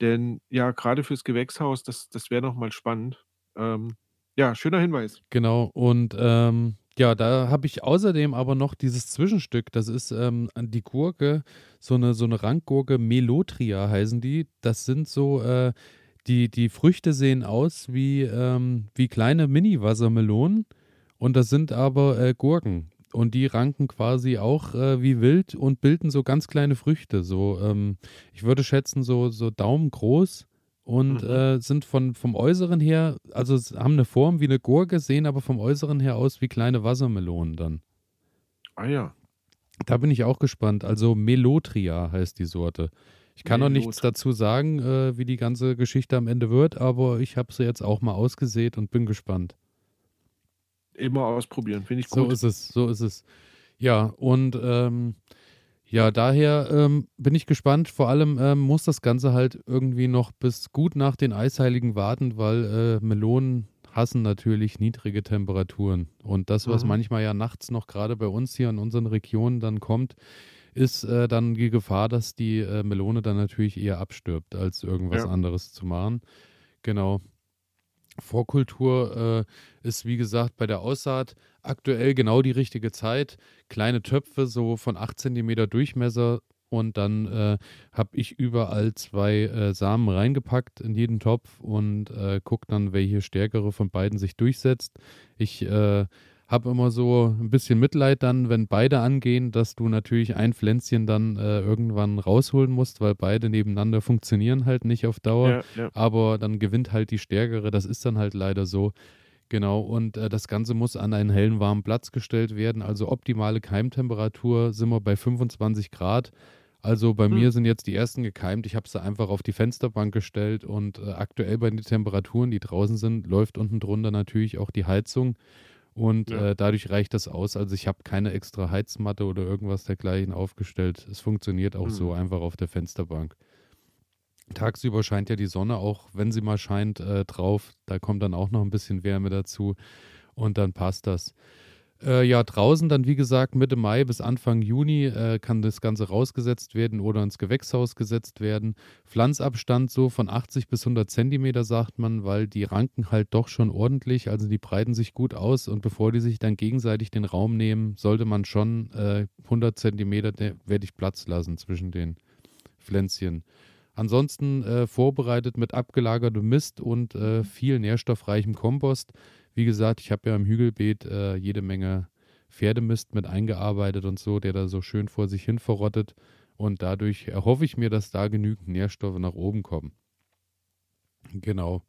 Denn ja, gerade fürs Gewächshaus, das, das wäre nochmal spannend. Ähm, ja, schöner Hinweis. Genau, und ähm, ja, da habe ich außerdem aber noch dieses Zwischenstück. Das ist ähm, die Gurke, so eine, so eine Ranggurke, Melotria heißen die. Das sind so, äh, die, die Früchte sehen aus wie, ähm, wie kleine Mini-Wassermelonen. Und das sind aber äh, Gurken. Und die ranken quasi auch äh, wie wild und bilden so ganz kleine Früchte. So, ähm, ich würde schätzen, so, so Daumen groß und mhm. äh, sind von, vom Äußeren her, also haben eine Form wie eine Gurke, sehen aber vom Äußeren her aus wie kleine Wassermelonen dann. Ah ja. Da bin ich auch gespannt. Also Melotria heißt die Sorte. Ich kann Melot. noch nichts dazu sagen, äh, wie die ganze Geschichte am Ende wird, aber ich habe sie jetzt auch mal ausgesät und bin gespannt. Immer ausprobieren, finde ich gut. So ist es, so ist es. Ja, und ähm, ja, daher ähm, bin ich gespannt. Vor allem ähm, muss das Ganze halt irgendwie noch bis gut nach den Eisheiligen warten, weil äh, Melonen hassen natürlich niedrige Temperaturen. Und das, was mhm. manchmal ja nachts noch gerade bei uns hier in unseren Regionen dann kommt, ist äh, dann die Gefahr, dass die äh, Melone dann natürlich eher abstirbt, als irgendwas ja. anderes zu machen. Genau. Vorkultur äh, ist, wie gesagt, bei der Aussaat aktuell genau die richtige Zeit. Kleine Töpfe, so von 8 cm Durchmesser. Und dann äh, habe ich überall zwei äh, Samen reingepackt in jeden Topf und äh, gucke dann, welche stärkere von beiden sich durchsetzt. Ich äh, habe immer so ein bisschen Mitleid dann, wenn beide angehen, dass du natürlich ein Pflänzchen dann äh, irgendwann rausholen musst, weil beide nebeneinander funktionieren halt nicht auf Dauer. Ja, ja. Aber dann gewinnt halt die stärkere. Das ist dann halt leider so. Genau, und äh, das Ganze muss an einen hellen, warmen Platz gestellt werden. Also optimale Keimtemperatur sind wir bei 25 Grad. Also bei hm. mir sind jetzt die ersten gekeimt. Ich habe sie einfach auf die Fensterbank gestellt und äh, aktuell bei den Temperaturen, die draußen sind, läuft unten drunter natürlich auch die Heizung. Und ja. äh, dadurch reicht das aus. Also ich habe keine extra Heizmatte oder irgendwas dergleichen aufgestellt. Es funktioniert auch mhm. so einfach auf der Fensterbank. Tagsüber scheint ja die Sonne auch, wenn sie mal scheint, äh, drauf. Da kommt dann auch noch ein bisschen Wärme dazu und dann passt das. Äh, ja, draußen dann, wie gesagt, Mitte Mai bis Anfang Juni äh, kann das Ganze rausgesetzt werden oder ins Gewächshaus gesetzt werden. Pflanzabstand so von 80 bis 100 Zentimeter, sagt man, weil die ranken halt doch schon ordentlich, also die breiten sich gut aus und bevor die sich dann gegenseitig den Raum nehmen, sollte man schon äh, 100 Zentimeter, werde ich Platz lassen zwischen den Pflänzchen. Ansonsten äh, vorbereitet mit abgelagertem Mist und äh, viel nährstoffreichem Kompost. Wie gesagt, ich habe ja im Hügelbeet äh, jede Menge Pferdemist mit eingearbeitet und so, der da so schön vor sich hin verrottet. Und dadurch erhoffe ich mir, dass da genügend Nährstoffe nach oben kommen. Genau.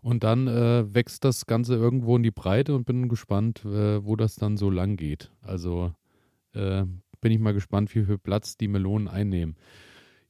Und dann äh, wächst das Ganze irgendwo in die Breite und bin gespannt, äh, wo das dann so lang geht. Also äh, bin ich mal gespannt, wie viel Platz die Melonen einnehmen.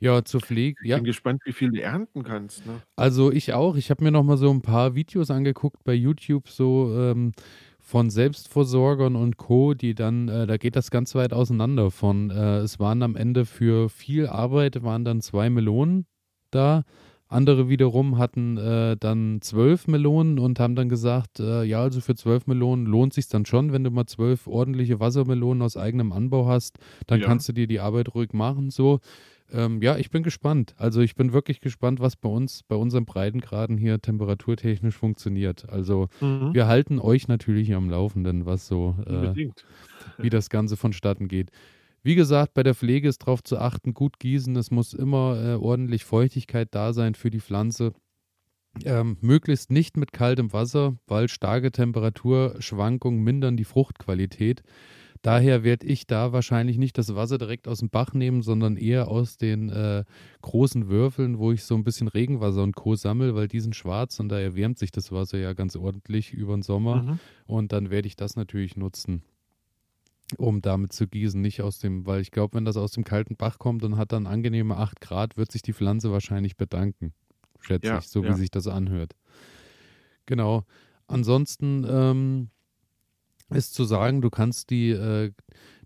Ja, zur Pflege. Ich bin gespannt, wie viel du ernten kannst. Ne? Also ich auch. Ich habe mir noch mal so ein paar Videos angeguckt bei YouTube, so ähm, von Selbstversorgern und Co., die dann, äh, da geht das ganz weit auseinander. Von, äh, es waren am Ende für viel Arbeit, waren dann zwei Melonen da. Andere wiederum hatten äh, dann zwölf Melonen und haben dann gesagt, äh, ja, also für zwölf Melonen lohnt sich dann schon, wenn du mal zwölf ordentliche Wassermelonen aus eigenem Anbau hast, dann ja. kannst du dir die Arbeit ruhig machen. So, ähm, ja, ich bin gespannt. Also ich bin wirklich gespannt, was bei uns, bei unseren Breitengraden hier temperaturtechnisch funktioniert. Also mhm. wir halten euch natürlich am Laufenden, was so, äh, wie das Ganze vonstatten geht. Wie gesagt, bei der Pflege ist darauf zu achten, gut gießen. Es muss immer äh, ordentlich Feuchtigkeit da sein für die Pflanze. Ähm, möglichst nicht mit kaltem Wasser, weil starke Temperaturschwankungen mindern die Fruchtqualität. Daher werde ich da wahrscheinlich nicht das Wasser direkt aus dem Bach nehmen, sondern eher aus den äh, großen Würfeln, wo ich so ein bisschen Regenwasser und Co. sammle, weil die sind schwarz und da erwärmt sich das Wasser ja ganz ordentlich über den Sommer. Mhm. Und dann werde ich das natürlich nutzen, um damit zu gießen. Nicht aus dem, weil ich glaube, wenn das aus dem kalten Bach kommt und hat dann angenehme 8 Grad, wird sich die Pflanze wahrscheinlich bedanken. Schätze ja, ich, so ja. wie sich das anhört. Genau. Ansonsten, ähm, ist zu sagen, du kannst die, äh,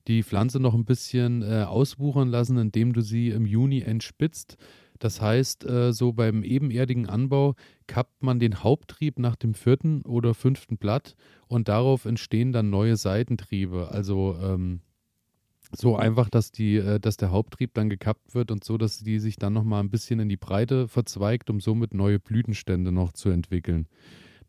die Pflanze noch ein bisschen äh, auswuchern lassen, indem du sie im Juni entspitzt. Das heißt, äh, so beim ebenerdigen Anbau kappt man den Haupttrieb nach dem vierten oder fünften Blatt und darauf entstehen dann neue Seitentriebe. Also ähm, so einfach, dass die, äh, dass der Haupttrieb dann gekappt wird und so, dass die sich dann nochmal ein bisschen in die Breite verzweigt, um somit neue Blütenstände noch zu entwickeln.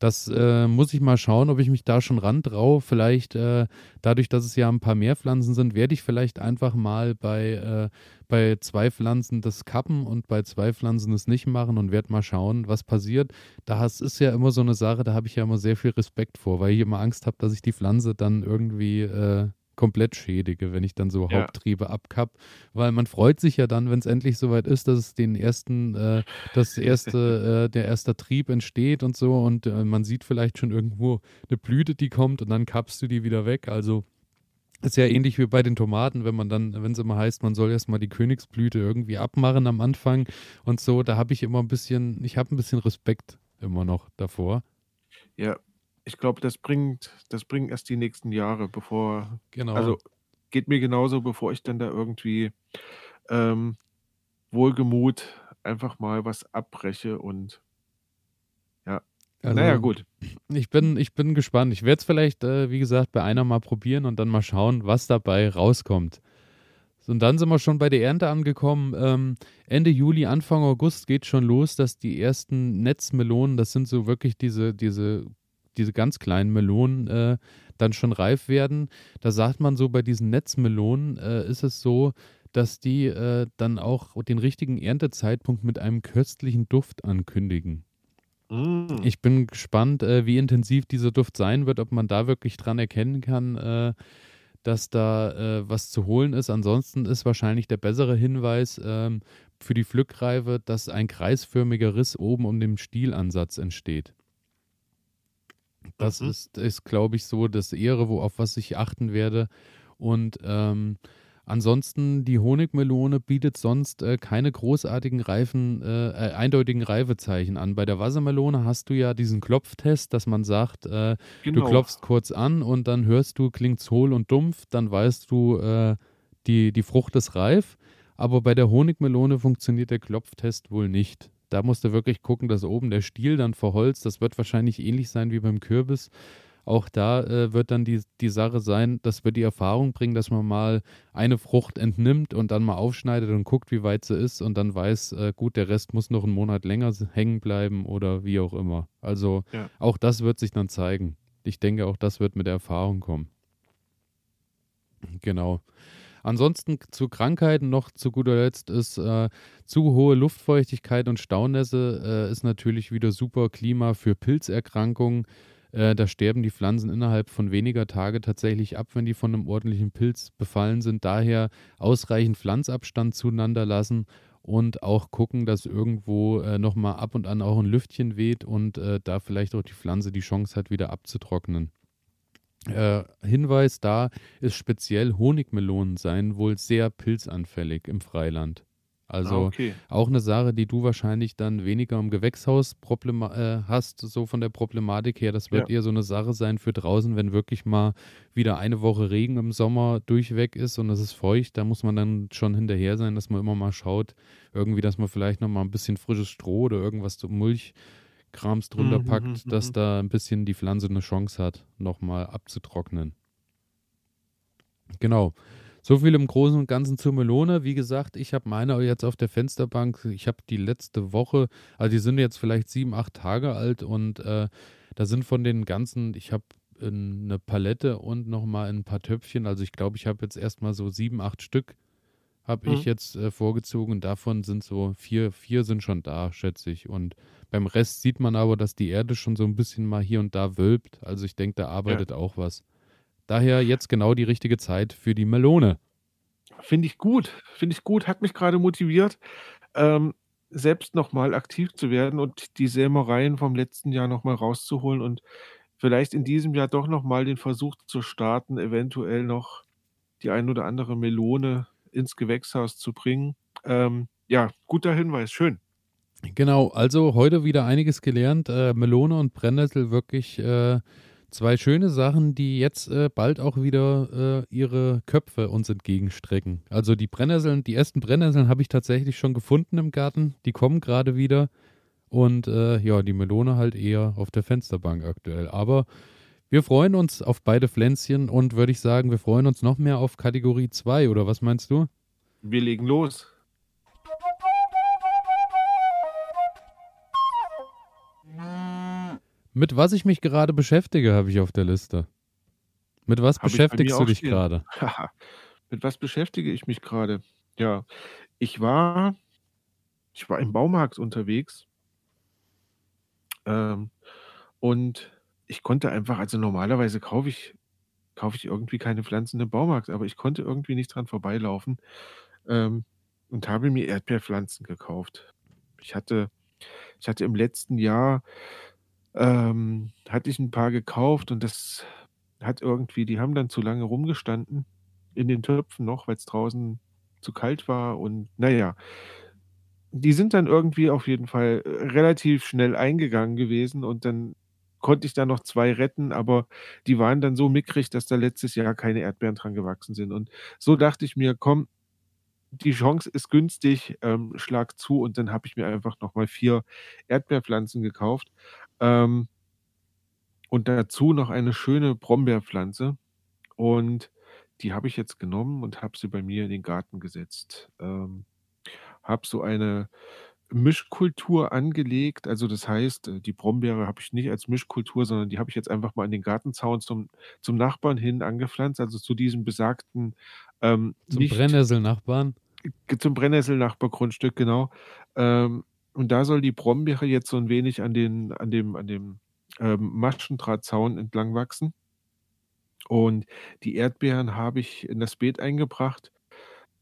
Das äh, muss ich mal schauen, ob ich mich da schon ran traue. Vielleicht äh, dadurch, dass es ja ein paar mehr Pflanzen sind, werde ich vielleicht einfach mal bei, äh, bei zwei Pflanzen das kappen und bei zwei Pflanzen es nicht machen und werde mal schauen, was passiert. Das ist ja immer so eine Sache, da habe ich ja immer sehr viel Respekt vor, weil ich immer Angst habe, dass ich die Pflanze dann irgendwie äh, komplett schädige, wenn ich dann so ja. Haupttriebe abkapp, weil man freut sich ja dann, wenn es endlich soweit ist, dass es den ersten, äh, das erste, äh, der erste Trieb entsteht und so und äh, man sieht vielleicht schon irgendwo eine Blüte, die kommt und dann kappst du die wieder weg. Also ist ja ähnlich wie bei den Tomaten, wenn man dann, wenn es immer heißt, man soll erstmal die Königsblüte irgendwie abmachen am Anfang und so, da habe ich immer ein bisschen, ich habe ein bisschen Respekt immer noch davor. Ja, ich glaube, das bringt, das bringt erst die nächsten Jahre, bevor, Genau. also geht mir genauso, bevor ich dann da irgendwie ähm, wohlgemut einfach mal was abbreche und ja. Naja, Also, gut. ich bin, ich bin gespannt. Ich werde es vielleicht, äh, wie gesagt, bei einer mal probieren und dann mal schauen, was dabei rauskommt. Und dann sind wir schon bei der Ernte angekommen. Ähm, Ende Juli, Anfang August geht schon los, dass die ersten Netzmelonen, das sind so wirklich diese, diese diese ganz kleinen Melonen äh, dann schon reif werden. Da sagt man so, bei diesen Netzmelonen äh, ist es so, dass die äh, dann auch den richtigen Erntezeitpunkt mit einem köstlichen Duft ankündigen. Mm. Ich bin gespannt, äh, wie intensiv dieser Duft sein wird, ob man da wirklich dran erkennen kann, äh, dass da äh, was zu holen ist. Ansonsten ist wahrscheinlich der bessere Hinweis ähm, für die Pflückreife, dass ein kreisförmiger Riss oben um den Stielansatz entsteht. Das mhm. ist, ist glaube ich, so das Ehre, wo auf was ich achten werde. Und ähm, ansonsten, die Honigmelone bietet sonst äh, keine großartigen Reifen, äh, äh, eindeutigen Reifezeichen an. Bei der Wassermelone hast du ja diesen Klopftest, dass man sagt, äh, genau. du klopfst kurz an und dann hörst du, klingt's hohl und dumpf, dann weißt du, äh, die, die Frucht ist reif. Aber bei der Honigmelone funktioniert der Klopftest wohl nicht. Da musst du wirklich gucken, dass oben der Stiel dann verholzt. Das wird wahrscheinlich ähnlich sein wie beim Kürbis. Auch da äh, wird dann die, die Sache sein, das wird die Erfahrung bringen, dass man mal eine Frucht entnimmt und dann mal aufschneidet und guckt, wie weit sie ist und dann weiß, äh, gut, der Rest muss noch einen Monat länger hängen bleiben oder wie auch immer. Also ja. auch das wird sich dann zeigen. Ich denke, auch das wird mit der Erfahrung kommen. Genau. Ansonsten zu Krankheiten noch zu guter Letzt ist äh, zu hohe Luftfeuchtigkeit und Staunässe äh, ist natürlich wieder super Klima für Pilzerkrankungen. Äh, da sterben die Pflanzen innerhalb von weniger Tage tatsächlich ab, wenn die von einem ordentlichen Pilz befallen sind. Daher ausreichend Pflanzabstand zueinander lassen und auch gucken, dass irgendwo äh, nochmal ab und an auch ein Lüftchen weht und äh, da vielleicht auch die Pflanze die Chance hat, wieder abzutrocknen. Äh, Hinweis da ist speziell Honigmelonen seien wohl sehr pilzanfällig im Freiland. Also ah, okay. auch eine Sache, die du wahrscheinlich dann weniger im Gewächshaus äh, hast, so von der Problematik her. Das wird ja. eher so eine Sache sein für draußen, wenn wirklich mal wieder eine Woche Regen im Sommer durchweg ist und es ist feucht. Da muss man dann schon hinterher sein, dass man immer mal schaut, irgendwie, dass man vielleicht noch mal ein bisschen frisches Stroh oder irgendwas zum Mulch Krams drunter mhm, packt, mhm, dass mhm. da ein bisschen die Pflanze eine Chance hat, nochmal abzutrocknen. Genau. So viel im Großen und Ganzen zur Melone. Wie gesagt, ich habe meine jetzt auf der Fensterbank. Ich habe die letzte Woche, also die sind jetzt vielleicht sieben, acht Tage alt und äh, da sind von den ganzen, ich habe eine Palette und nochmal ein paar Töpfchen. Also ich glaube, ich habe jetzt erstmal so sieben, acht Stück habe mhm. ich jetzt äh, vorgezogen. Davon sind so vier, vier sind schon da, schätze ich. Und beim Rest sieht man aber, dass die Erde schon so ein bisschen mal hier und da wölbt. Also ich denke, da arbeitet ja. auch was. Daher jetzt genau die richtige Zeit für die Melone. Finde ich gut. Finde ich gut. Hat mich gerade motiviert, ähm, selbst nochmal aktiv zu werden und die Sämereien vom letzten Jahr nochmal rauszuholen und vielleicht in diesem Jahr doch nochmal den Versuch zu starten, eventuell noch die ein oder andere Melone ins Gewächshaus zu bringen. Ähm, ja, guter Hinweis. Schön. Genau, also heute wieder einiges gelernt. Äh, Melone und Brennnessel wirklich äh, zwei schöne Sachen, die jetzt äh, bald auch wieder äh, ihre Köpfe uns entgegenstrecken. Also die Brennnesseln, die ersten Brennnesseln habe ich tatsächlich schon gefunden im Garten. Die kommen gerade wieder. Und äh, ja, die Melone halt eher auf der Fensterbank aktuell. Aber Wir freuen uns auf beide Pflänzchen und würde ich sagen, wir freuen uns noch mehr auf Kategorie 2, oder was meinst du? Wir legen los. Mit was ich mich gerade beschäftige, habe ich auf der Liste. Mit was Hab beschäftigst du dich gerade? Mit was beschäftige ich mich gerade? Ja, ich war, ich war im Baumarkt unterwegs ähm, und ich konnte einfach, also normalerweise kaufe ich, kaufe ich irgendwie keine Pflanzen im Baumarkt, aber ich konnte irgendwie nicht dran vorbeilaufen ähm, und habe mir Erdbeerpflanzen gekauft. Ich hatte, ich hatte im letzten Jahr ähm, hatte ich ein paar gekauft und das hat irgendwie die haben dann zu lange rumgestanden in den Töpfen noch, weil es draußen zu kalt war und naja, Die sind dann irgendwie auf jeden Fall, äh, relativ schnell eingegangen gewesen und dann konnte ich da noch zwei retten, aber die waren dann so mickrig, dass da letztes Jahr keine Erdbeeren dran gewachsen sind. Und so dachte ich mir: „Komm, die Chance ist günstig, ähm, schlag zu.“ Und dann habe ich mir einfach noch mal 4 Erdbeerpflanzen gekauft. Ähm und dazu noch eine schöne Brombeerpflanze. Und die habe ich jetzt genommen und habe sie bei mir in den Garten gesetzt. Ähm, habe so eine Mischkultur angelegt. Also das heißt, äh, die Brombeere habe ich nicht als Mischkultur, sondern die habe ich jetzt einfach mal an den Gartenzaun zum, zum Nachbarn hin angepflanzt, also zu diesem besagten ähm, Zum nicht, Brennnesselnachbarn? Zum Brennnesselnachbargrundstück, genau. Ähm, und da soll die Brombeere jetzt so ein wenig an den, an dem, an dem ähm, Maschendrahtzaun entlang wachsen. Und die Erdbeeren habe ich in das Beet eingebracht.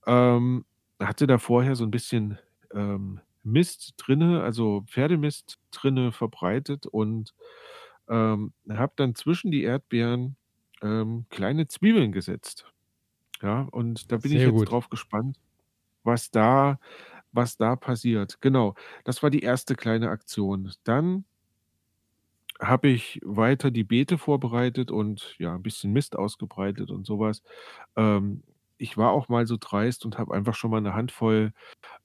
Ähm, hatte da vorher so ein bisschen ähm, Mist drinne, also Pferdemist drinne verbreitet und ähm, habe dann zwischen die Erdbeeren ähm, kleine Zwiebeln gesetzt. Ja, und da bin ich jetzt gut. drauf gespannt, was da, was da passiert. Genau, das war die erste kleine Aktion. Dann habe ich weiter die Beete vorbereitet und ja, ein bisschen Mist ausgebreitet und sowas. Ähm, ich war auch mal so dreist und habe einfach schon mal eine Handvoll,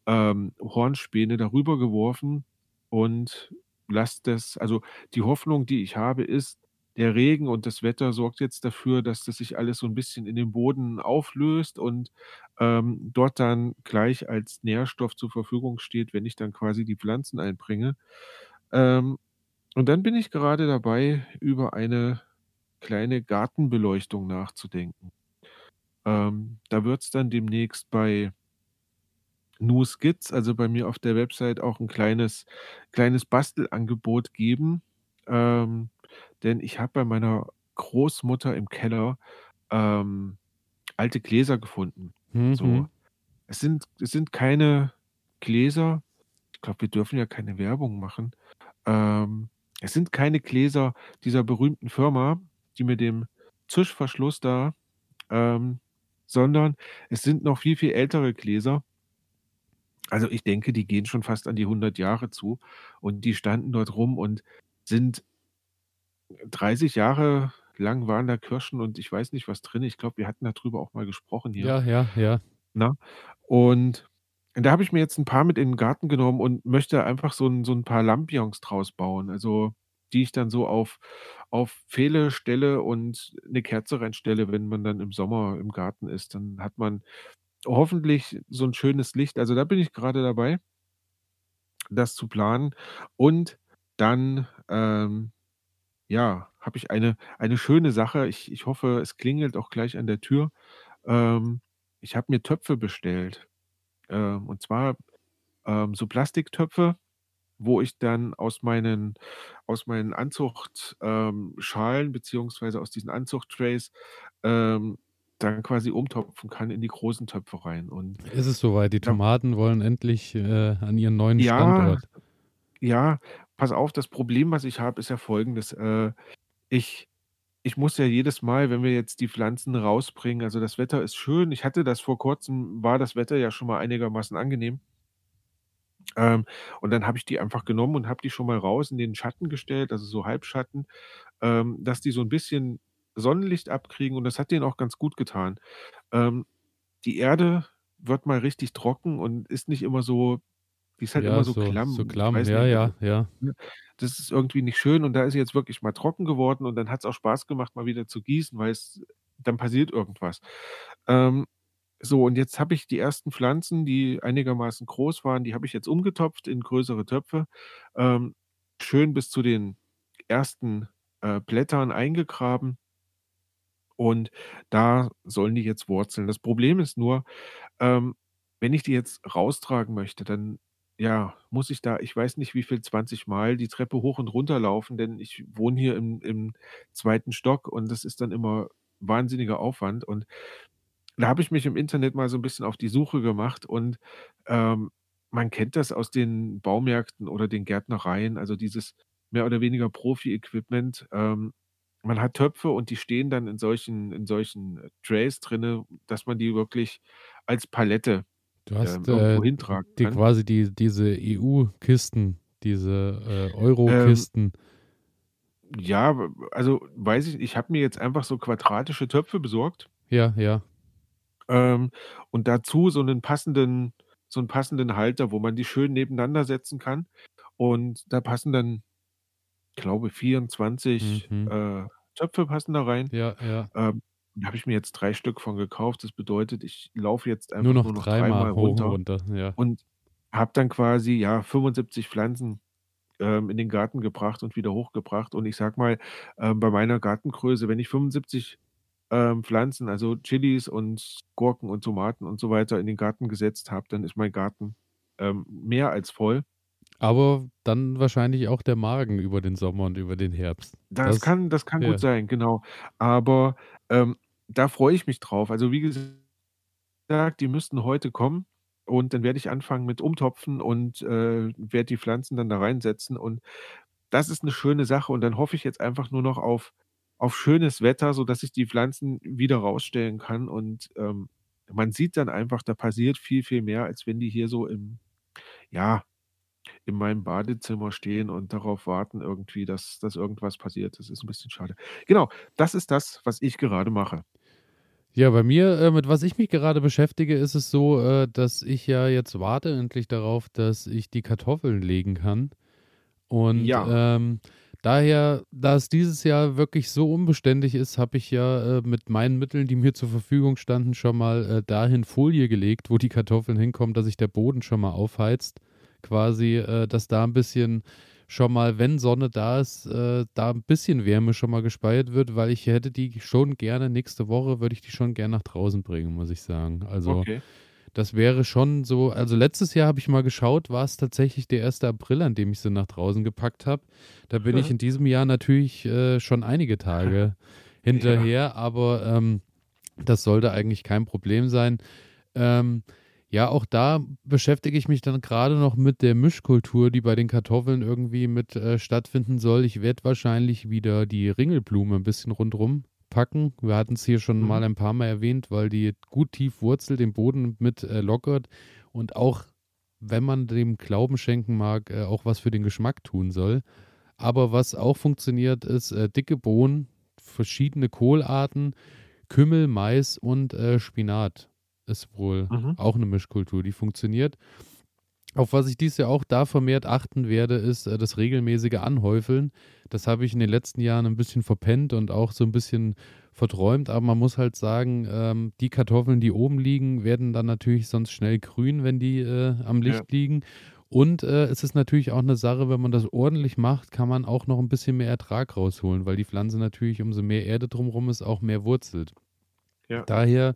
ähm, Hornspäne darüber geworfen und lasse das also, die Hoffnung, die ich habe, ist, der Regen und das Wetter sorgt jetzt dafür, dass das sich alles so ein bisschen in den Boden auflöst und, ähm, dort dann gleich als Nährstoff zur Verfügung steht, wenn ich dann quasi die Pflanzen einbringe. Ähm und dann bin ich gerade dabei, über eine kleine Gartenbeleuchtung nachzudenken. Ähm, da es dann demnächst bei Nu Skits, also bei mir auf der Website, auch ein kleines kleines Bastelangebot geben. Ähm, denn ich habe bei meiner Großmutter im Keller, ähm, alte Gläser gefunden. So. Mhm. Es sind es sind keine Gläser ich glaube, wir dürfen ja keine Werbung machen. Ähm es sind keine Gläser dieser berühmten Firma, die mit dem Zischverschluss da, ähm, sondern es sind noch viel, viel ältere Gläser. Also, ich denke, die gehen schon fast an die 100 Jahre zu und die standen dort rum und sind 30 Jahre lang waren da Kirschen und ich weiß nicht, was drin. Ich glaube, wir hatten darüber auch mal gesprochen hier. Ja, ja, ja. Na? Und da habe ich mir jetzt ein paar mit in den Garten genommen und möchte einfach so ein so 'n paar Lampions draus bauen, also, die ich dann so auf auf Pfähle stelle und eine Kerze reinstelle, wenn man dann im Sommer im Garten ist. Dann hat man hoffentlich so ein schönes Licht. Also, da bin ich gerade dabei das zu planen. Und dann, ähm, ja, habe ich eine eine schöne Sache. Ich ich hoffe, es klingelt auch gleich an der Tür. Ähm, ich habe mir Töpfe bestellt. Ähm, und zwar, ähm, so Plastiktöpfe, wo ich dann aus meinen aus meinen Anzucht ähm, beziehungsweise aus diesen Anzuchttrays, ähm, dann quasi umtopfen kann in die großen Töpfe rein und Ist es soweit? Die ja Tomaten wollen endlich, äh, an ihren neuen Ja, Standort. ja, pass auf, das Problem, was ich habe, ist ja folgendes, äh, ich ich muss ja jedes Mal, wenn wir jetzt die Pflanzen rausbringen also, das Wetter ist schön. Ich hatte das vor Kurzem war das Wetter ja schon mal einigermaßen angenehm. Ähm, und dann habe ich die einfach genommen und habe die schon mal raus in den Schatten gestellt, also so Halbschatten, ähm, dass die so ein bisschen Sonnenlicht abkriegen und das hat denen auch ganz gut getan. Ähm, die Erde wird mal richtig trocken und ist nicht immer so Die ist halt ja, immer so, so klamm. So klamm, ja, nicht, ja, ja. Ne? Das ist irgendwie nicht schön und da ist sie jetzt wirklich mal trocken geworden und dann hat es auch Spaß gemacht, mal wieder zu gießen, weil es dann passiert irgendwas. Ähm, so, und jetzt habe ich die ersten Pflanzen, die einigermaßen groß waren, die habe ich jetzt umgetopft in größere Töpfe. Ähm, schön bis zu den ersten äh, Blättern eingegraben. Und da sollen die jetzt wurzeln. Das Problem ist nur, ähm, wenn ich die jetzt raustragen möchte, dann ja, muss ich da, ich weiß nicht wie viel, 20 Mal die Treppe hoch und runter laufen, denn ich wohne hier im, im zweiten Stock und das ist dann immer wahnsinniger Aufwand. Und da habe ich mich im Internet mal so ein bisschen auf die Suche gemacht und ähm, man kennt das aus den Baumärkten oder den Gärtnereien, also dieses mehr oder weniger Profi-Equipment. Ähm, man hat Töpfe und die stehen dann in solchen, in solchen äh, Trays drinne, dass man die wirklich als Palette Du hast ähm, irgendwo äh, hintragen die, quasi die, diese EU-Kisten, diese äh, Euro-Kisten. Ähm, ja, also weiß ich, ich habe mir jetzt einfach so quadratische Töpfe besorgt. Ja, ja. Ähm, und dazu so einen passenden, so einen passenden Halter, wo man die schön nebeneinander setzen kann. Und da passen dann, ich glaube, 24 mhm. äh, Töpfe passen da rein. Ja, ja. Ähm, da habe ich mir jetzt drei Stück von gekauft. Das bedeutet, ich laufe jetzt einfach nur noch, nur noch dreimal, dreimal runter, runter ja. und habe dann quasi ja 75 Pflanzen ähm, in den Garten gebracht und wieder hochgebracht. Und ich sag mal, ähm, bei meiner Gartengröße, wenn ich 75 ähm, Pflanzen, also Chilis und Gurken und Tomaten und so weiter in den Garten gesetzt habe, dann ist mein Garten ähm, mehr als voll. Aber dann wahrscheinlich auch der Magen über den Sommer und über den Herbst. Das, das kann, das kann ja. gut sein, genau. Aber ähm, da freue ich mich drauf. Also wie gesagt, die müssten heute kommen und dann werde ich anfangen mit Umtopfen und äh, werde die Pflanzen dann da reinsetzen. Und das ist eine schöne Sache. Und dann hoffe ich jetzt einfach nur noch auf, auf schönes Wetter, sodass ich die Pflanzen wieder rausstellen kann. Und ähm, man sieht dann einfach, da passiert viel, viel mehr, als wenn die hier so im, ja, in meinem Badezimmer stehen und darauf warten irgendwie, dass, dass irgendwas passiert. Das ist ein bisschen schade. Genau, das ist das, was ich gerade mache. Ja, bei mir, äh, mit was ich mich gerade beschäftige, ist es so, äh, dass ich ja jetzt warte endlich darauf, dass ich die Kartoffeln legen kann. Und ja. ähm, daher, da es dieses Jahr wirklich so unbeständig ist, habe ich ja äh, mit meinen Mitteln, die mir zur Verfügung standen, schon mal äh, dahin Folie gelegt, wo die Kartoffeln hinkommen, dass sich der Boden schon mal aufheizt. Quasi, äh, dass da ein bisschen schon mal, wenn Sonne da ist, äh, da ein bisschen Wärme schon mal gespeiert wird, weil ich hätte die schon gerne, nächste Woche würde ich die schon gerne nach draußen bringen, muss ich sagen. Also okay. Das wäre schon so, also letztes Jahr habe ich mal geschaut, war es tatsächlich der 1. April, an dem ich sie nach draußen gepackt habe. Da bin ich in diesem Jahr natürlich äh, schon einige Tage hinterher, ja. aber ähm, das sollte eigentlich kein Problem sein. Ähm, ja, auch da beschäftige ich mich dann gerade noch mit der Mischkultur, die bei den Kartoffeln irgendwie mit äh, stattfinden soll. Ich werde wahrscheinlich wieder die Ringelblume ein bisschen rundrum packen. Wir hatten es hier schon mhm. mal ein paar Mal erwähnt, weil die gut tief wurzelt, den Boden mit äh, lockert und auch, wenn man dem Glauben schenken mag, äh, auch was für den Geschmack tun soll. Aber was auch funktioniert, ist äh, dicke Bohnen, verschiedene Kohlarten, Kümmel, Mais und äh, Spinat ist wohl mhm. auch eine Mischkultur, die funktioniert. Auf was ich dies Jahr auch da vermehrt achten werde, ist äh, das regelmäßige Anhäufeln. Das habe ich in den letzten Jahren ein bisschen verpennt und auch so ein bisschen verträumt. Aber man muss halt sagen, ähm, die Kartoffeln, die oben liegen, werden dann natürlich sonst schnell grün, wenn die äh, am Licht ja. liegen. Und äh, es ist natürlich auch eine Sache, wenn man das ordentlich macht, kann man auch noch ein bisschen mehr Ertrag rausholen, weil die Pflanze natürlich, umso mehr Erde drumherum ist, auch mehr wurzelt. Ja. Daher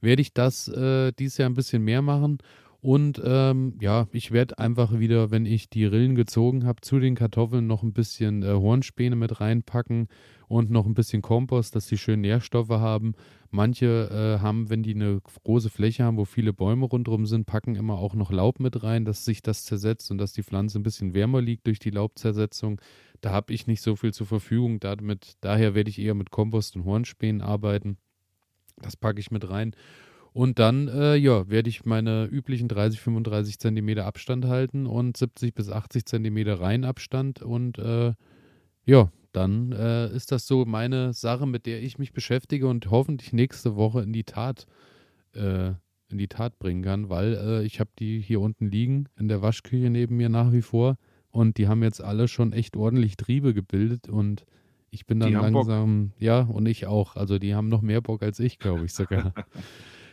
werde ich das äh, dieses Jahr ein bisschen mehr machen. Und ähm, ja, ich werde einfach wieder, wenn ich die Rillen gezogen habe, zu den Kartoffeln noch ein bisschen äh, Hornspäne mit reinpacken und noch ein bisschen Kompost, dass die schön Nährstoffe haben. Manche äh, haben, wenn die eine große Fläche haben, wo viele Bäume rundherum sind, packen immer auch noch Laub mit rein, dass sich das zersetzt und dass die Pflanze ein bisschen wärmer liegt durch die Laubzersetzung. Da habe ich nicht so viel zur Verfügung. Damit, daher werde ich eher mit Kompost und Hornspänen arbeiten. Das packe ich mit rein. Und dann, äh, ja, werde ich meine üblichen 30, 35 Zentimeter Abstand halten und 70 bis 80 Zentimeter Reihenabstand. Und äh, ja, dann äh, ist das so meine Sache, mit der ich mich beschäftige und hoffentlich nächste Woche in die Tat, äh, in die Tat bringen kann, weil äh, ich habe die hier unten liegen in der Waschküche neben mir nach wie vor und die haben jetzt alle schon echt ordentlich Triebe gebildet und ich bin dann langsam, ja, und ich auch. Also die haben noch mehr Bock als ich, glaube ich sogar.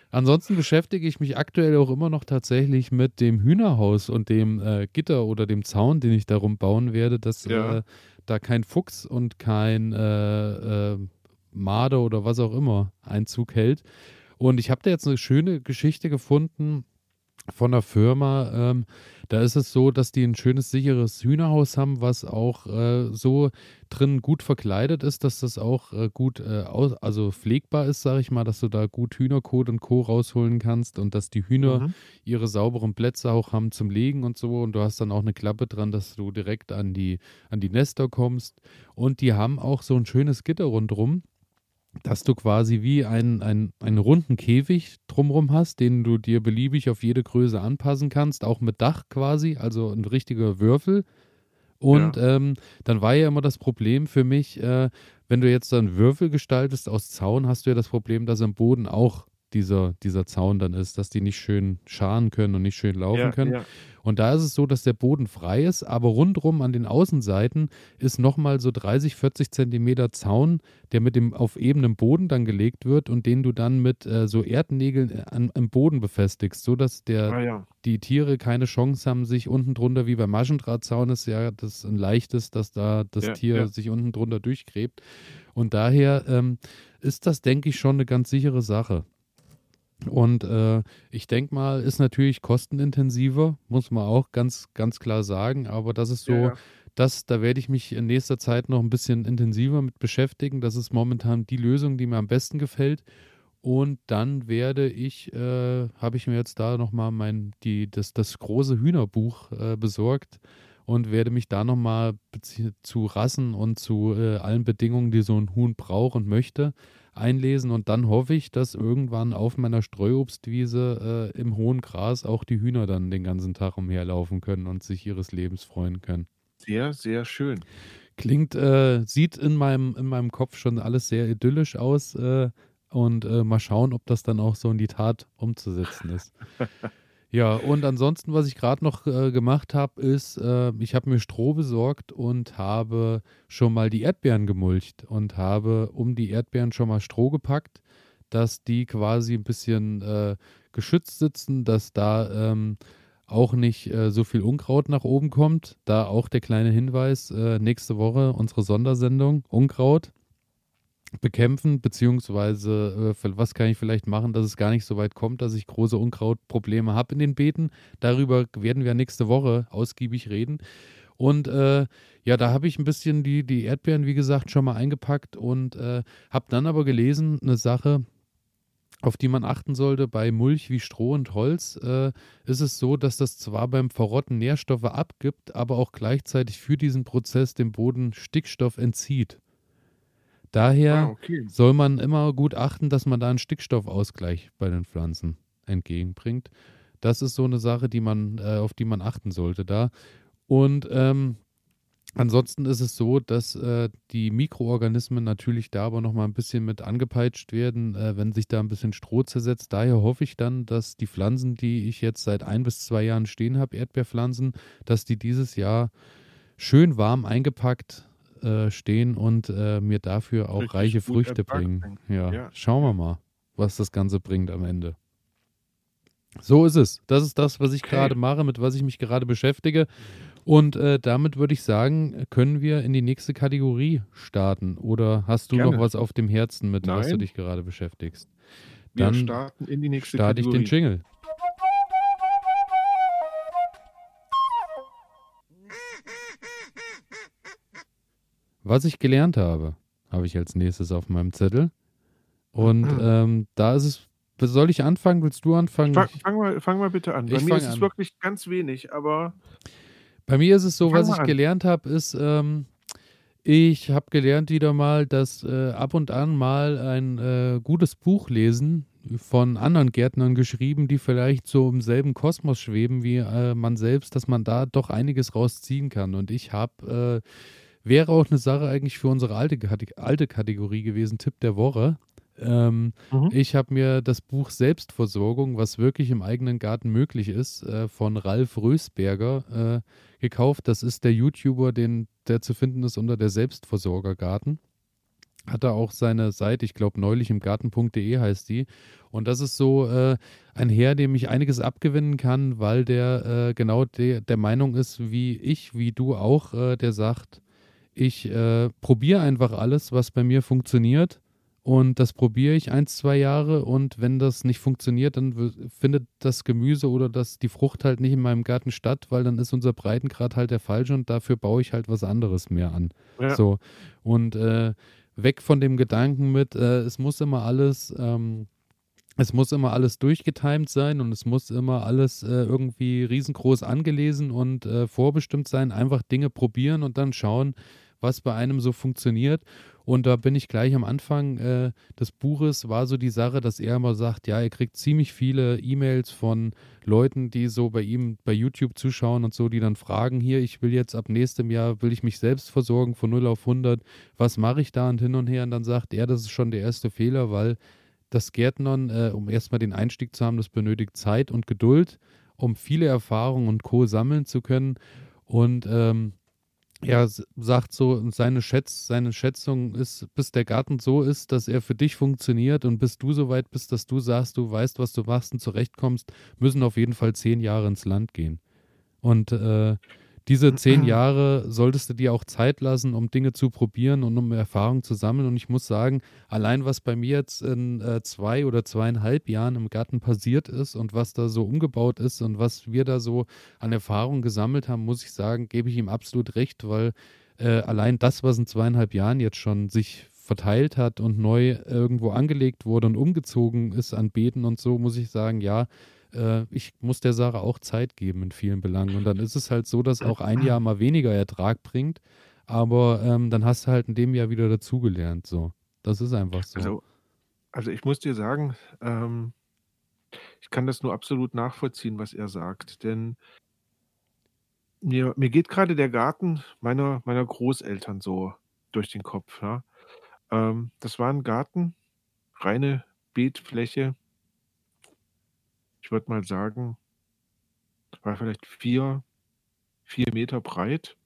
Ansonsten beschäftige ich mich aktuell auch immer noch tatsächlich mit dem Hühnerhaus und dem äh, Gitter oder dem Zaun, den ich darum bauen werde, dass ja. äh, da kein Fuchs und kein äh, äh Marder oder was auch immer Einzug hält. Und ich habe da jetzt eine schöne Geschichte gefunden von der Firma. Ähm, da ist es so, dass die ein schönes, sicheres Hühnerhaus haben, was auch äh, so drin gut verkleidet ist, dass das auch äh, gut äh, aus, also pflegbar ist, sage ich mal, dass du da gut Hühnerkot und Co. rausholen kannst und dass die Hühner mhm. ihre sauberen Plätze auch haben zum Legen und so. Und du hast dann auch eine Klappe dran, dass du direkt an die, an die Nester kommst. Und die haben auch so ein schönes Gitter rundherum dass du quasi wie einen, einen, einen runden Käfig drumherum hast, den du dir beliebig auf jede Größe anpassen kannst, auch mit Dach quasi, also ein richtiger Würfel. Und ja. ähm, dann war ja immer das Problem für mich, äh, wenn du jetzt dann Würfel gestaltest aus Zaun, hast du ja das Problem, dass am Boden auch dieser, dieser Zaun dann ist, dass die nicht schön scharen können und nicht schön laufen ja, können. Ja. Und da ist es so, dass der Boden frei ist, aber rundrum an den Außenseiten ist nochmal so 30, 40 Zentimeter Zaun, der mit dem auf ebenem Boden dann gelegt wird und den du dann mit äh, so Erdnägeln äh, an, am Boden befestigst, sodass der, ah, ja. die Tiere keine Chance haben, sich unten drunter, wie beim Maschendrahtzaun ist ja das ein leichtes, dass da das Tier sich unten drunter durchgräbt. Und daher ähm, ist das, denke ich, schon eine ganz sichere Sache. Und äh, ich denke mal, ist natürlich kostenintensiver, muss man auch ganz, ganz klar sagen. Aber das ist so, ja, ja. Das, da werde ich mich in nächster Zeit noch ein bisschen intensiver mit beschäftigen. Das ist momentan die Lösung, die mir am besten gefällt. Und dann werde ich, äh, habe ich mir jetzt da nochmal mein, die, das, das große Hühnerbuch äh, besorgt und werde mich da nochmal zu Rassen und zu äh, allen Bedingungen, die so ein Huhn braucht und möchte, einlesen und dann hoffe ich, dass irgendwann auf meiner Streuobstwiese äh, im hohen Gras auch die Hühner dann den ganzen Tag umherlaufen können und sich ihres Lebens freuen können. Sehr, sehr schön. Klingt, äh, sieht in meinem, in meinem Kopf schon alles sehr idyllisch aus äh, und äh, mal schauen, ob das dann auch so in die Tat umzusetzen ist. Ja, und ansonsten, was ich gerade noch äh, gemacht habe, ist, äh, ich habe mir Stroh besorgt und habe schon mal die Erdbeeren gemulcht und habe um die Erdbeeren schon mal Stroh gepackt, dass die quasi ein bisschen äh, geschützt sitzen, dass da ähm, auch nicht äh, so viel Unkraut nach oben kommt. Da auch der kleine Hinweis, äh, nächste Woche unsere Sondersendung Unkraut bekämpfen, beziehungsweise äh, was kann ich vielleicht machen, dass es gar nicht so weit kommt, dass ich große Unkrautprobleme habe in den Beeten. Darüber werden wir nächste Woche ausgiebig reden. Und äh, ja, da habe ich ein bisschen die, die Erdbeeren, wie gesagt, schon mal eingepackt und äh, habe dann aber gelesen, eine Sache, auf die man achten sollte, bei Mulch wie Stroh und Holz äh, ist es so, dass das zwar beim Verrotten Nährstoffe abgibt, aber auch gleichzeitig für diesen Prozess dem Boden Stickstoff entzieht. Daher ah, okay. soll man immer gut achten, dass man da einen Stickstoffausgleich bei den Pflanzen entgegenbringt. Das ist so eine Sache, die man, äh, auf die man achten sollte da. Und ähm, ansonsten ist es so, dass äh, die Mikroorganismen natürlich da aber nochmal ein bisschen mit angepeitscht werden, äh, wenn sich da ein bisschen Stroh zersetzt. Daher hoffe ich dann, dass die Pflanzen, die ich jetzt seit ein bis zwei Jahren stehen habe, Erdbeerpflanzen, dass die dieses Jahr schön warm eingepackt äh, stehen und äh, mir dafür auch Richtig reiche Früchte bringen. Ja. ja. schauen wir mal, was das Ganze bringt am Ende. So ist es. Das ist das, was ich okay. gerade mache, mit was ich mich gerade beschäftige. Und äh, damit würde ich sagen, können wir in die nächste Kategorie starten. Oder hast du Gerne. noch was auf dem Herzen, mit Nein. was du dich gerade beschäftigst? Dann wir starten in die nächste starte Kategorie. ich den Jingle. Was ich gelernt habe, habe ich als nächstes auf meinem Zettel. Und ah. ähm, da ist es. Soll ich anfangen? Willst du anfangen? Fang, fang, mal, fang mal bitte an. Bei mir ist es an. wirklich ganz wenig, aber. Bei mir ist es so, was ich an. gelernt habe, ist, ähm, ich habe gelernt wieder mal, dass äh, ab und an mal ein äh, gutes Buch lesen von anderen Gärtnern geschrieben, die vielleicht so im selben Kosmos schweben wie äh, man selbst, dass man da doch einiges rausziehen kann. Und ich habe äh, Wäre auch eine Sache eigentlich für unsere alte, alte Kategorie gewesen, Tipp der Woche. Ähm, mhm. Ich habe mir das Buch Selbstversorgung, was wirklich im eigenen Garten möglich ist, äh, von Ralf Rösberger äh, gekauft. Das ist der YouTuber, den, der zu finden ist unter der Selbstversorgergarten. Hat er auch seine Seite, ich glaube neulich im Garten.de heißt die. Und das ist so äh, ein Herr, dem ich einiges abgewinnen kann, weil der äh, genau de, der Meinung ist, wie ich, wie du auch, äh, der sagt, ich äh, probiere einfach alles, was bei mir funktioniert und das probiere ich ein, zwei Jahre und wenn das nicht funktioniert, dann findet das Gemüse oder das, die Frucht halt nicht in meinem Garten statt, weil dann ist unser Breitengrad halt der falsche und dafür baue ich halt was anderes mehr an. Ja. So. Und äh, weg von dem Gedanken mit, äh, es muss immer alles, ähm, es muss immer alles durchgetimt sein und es muss immer alles äh, irgendwie riesengroß angelesen und äh, vorbestimmt sein. Einfach Dinge probieren und dann schauen, was bei einem so funktioniert. Und da bin ich gleich am Anfang äh, des Buches, war so die Sache, dass er immer sagt, ja, er kriegt ziemlich viele E-Mails von Leuten, die so bei ihm bei YouTube zuschauen und so, die dann fragen, hier, ich will jetzt ab nächstem Jahr, will ich mich selbst versorgen von 0 auf 100, was mache ich da und hin und her? Und dann sagt er, das ist schon der erste Fehler, weil das Gärtnern, äh, um erstmal den Einstieg zu haben, das benötigt Zeit und Geduld, um viele Erfahrungen und Co. sammeln zu können. Und ähm, er sagt so, seine, Schätz, seine Schätzung ist, bis der Garten so ist, dass er für dich funktioniert und bis du so weit bist, dass du sagst, du weißt, was du machst und zurechtkommst, müssen auf jeden Fall zehn Jahre ins Land gehen. Und äh, diese zehn Jahre solltest du dir auch Zeit lassen, um Dinge zu probieren und um Erfahrung zu sammeln. Und ich muss sagen, allein was bei mir jetzt in äh, zwei oder zweieinhalb Jahren im Garten passiert ist und was da so umgebaut ist und was wir da so an Erfahrung gesammelt haben, muss ich sagen, gebe ich ihm absolut recht, weil äh, allein das, was in zweieinhalb Jahren jetzt schon sich verteilt hat und neu irgendwo angelegt wurde und umgezogen ist an Beeten und so, muss ich sagen, ja, äh, ich muss der Sache auch Zeit geben in vielen Belangen. Und dann ist es halt so, dass auch ein Jahr mal weniger Ertrag bringt, aber ähm, dann hast du halt in dem Jahr wieder dazugelernt. So, das ist einfach so. Also, also ich muss dir sagen, ähm, ich kann das nur absolut nachvollziehen, was er sagt, denn mir, mir geht gerade der Garten meiner, meiner Großeltern so durch den Kopf. Ja? Ähm, das war ein Garten, reine Beetfläche, ich würde mal sagen, war vielleicht vier, vier Meter breit,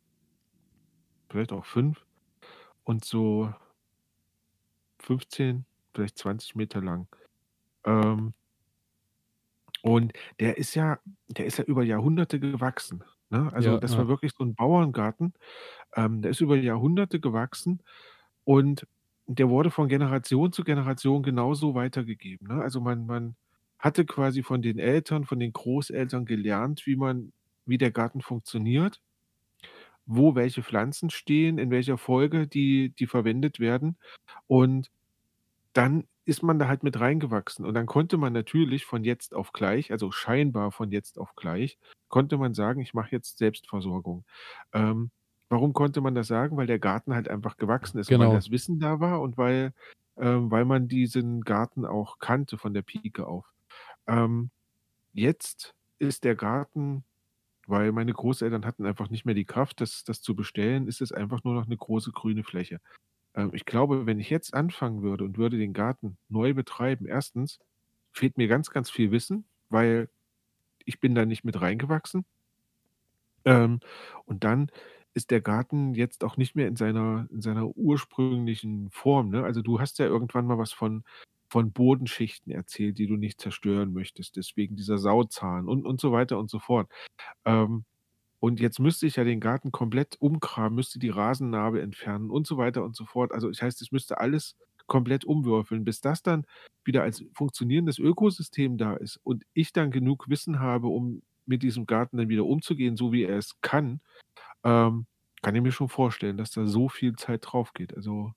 vielleicht auch fünf und so 15, vielleicht 20 Meter lang. Ähm, und der ist ja, der ist ja über Jahrhunderte gewachsen. Ne? Also Ja, das ja. war wirklich so ein Bauerngarten. Ähm, der ist über Jahrhunderte gewachsen und der wurde von Generation zu Generation genauso weitergegeben. Ne? Also man, man hatte quasi von den Eltern, von den Großeltern gelernt, wie man wie der Garten funktioniert, wo welche Pflanzen stehen, in welcher Folge die die verwendet werden. Und dann ist man da halt mit reingewachsen. Und dann konnte man natürlich von jetzt auf gleich, also scheinbar von jetzt auf gleich, konnte man sagen: „Ich mache jetzt Selbstversorgung.“ Ähm, warum konnte man das sagen? Weil der Garten halt einfach gewachsen ist, weil Genau. das Wissen da war und weil ähm, weil man diesen Garten auch kannte von der Pike auf. Ähm, jetzt ist der Garten weil meine Großeltern hatten einfach nicht mehr die Kraft, das das zu bestellen, ist es einfach nur noch 'ne große grüne Fläche. Ähm, ich glaube, wenn ich jetzt anfangen würde und würde den Garten neu betreiben, erstens fehlt mir ganz, ganz viel Wissen, weil ich bin da nicht mit reingewachsen. Ähm, und dann ist der Garten jetzt auch nicht mehr in seiner in seiner ursprünglichen Form, ne? Also, du hast ja irgendwann mal was von von Bodenschichten erzählt, die du nicht zerstören möchtest, deswegen dieser Sauzahn und und so weiter und so fort. Ähm, und jetzt müsste ich ja den Garten komplett umgraben, müsste die Rasennarbe entfernen und so weiter und so fort. Also, das heißt, ich müsste alles komplett umwürfeln, bis das dann wieder als funktionierendes Ökosystem da ist und ich dann genug Wissen habe, um mit diesem Garten dann wieder umzugehen, so wie er es kann, ähm, kann ich mir schon vorstellen, dass da so viel Zeit drauf geht. Also,